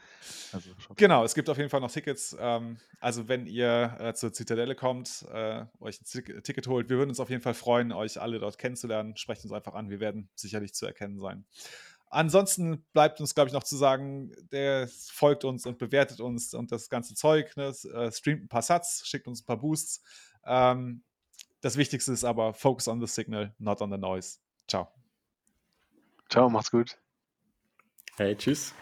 Also, genau, es gibt auf jeden Fall noch Tickets. Ähm, also wenn ihr äh, zur Zitadelle Stelle kommt, äh, euch ein Ticket holt. Wir würden uns auf jeden Fall freuen, euch alle dort kennenzulernen. Sprecht uns einfach an, wir werden sicherlich zu erkennen sein. Ansonsten bleibt uns, glaube ich, noch zu sagen, der folgt uns und bewertet uns und das ganze Zeug. Ne? Äh, streamt ein paar Sats, schickt uns ein paar Boosts. Ähm, das Wichtigste ist aber, focus on the signal, not on the noise. Ciao. Ciao, macht's gut. Hey, tschüss.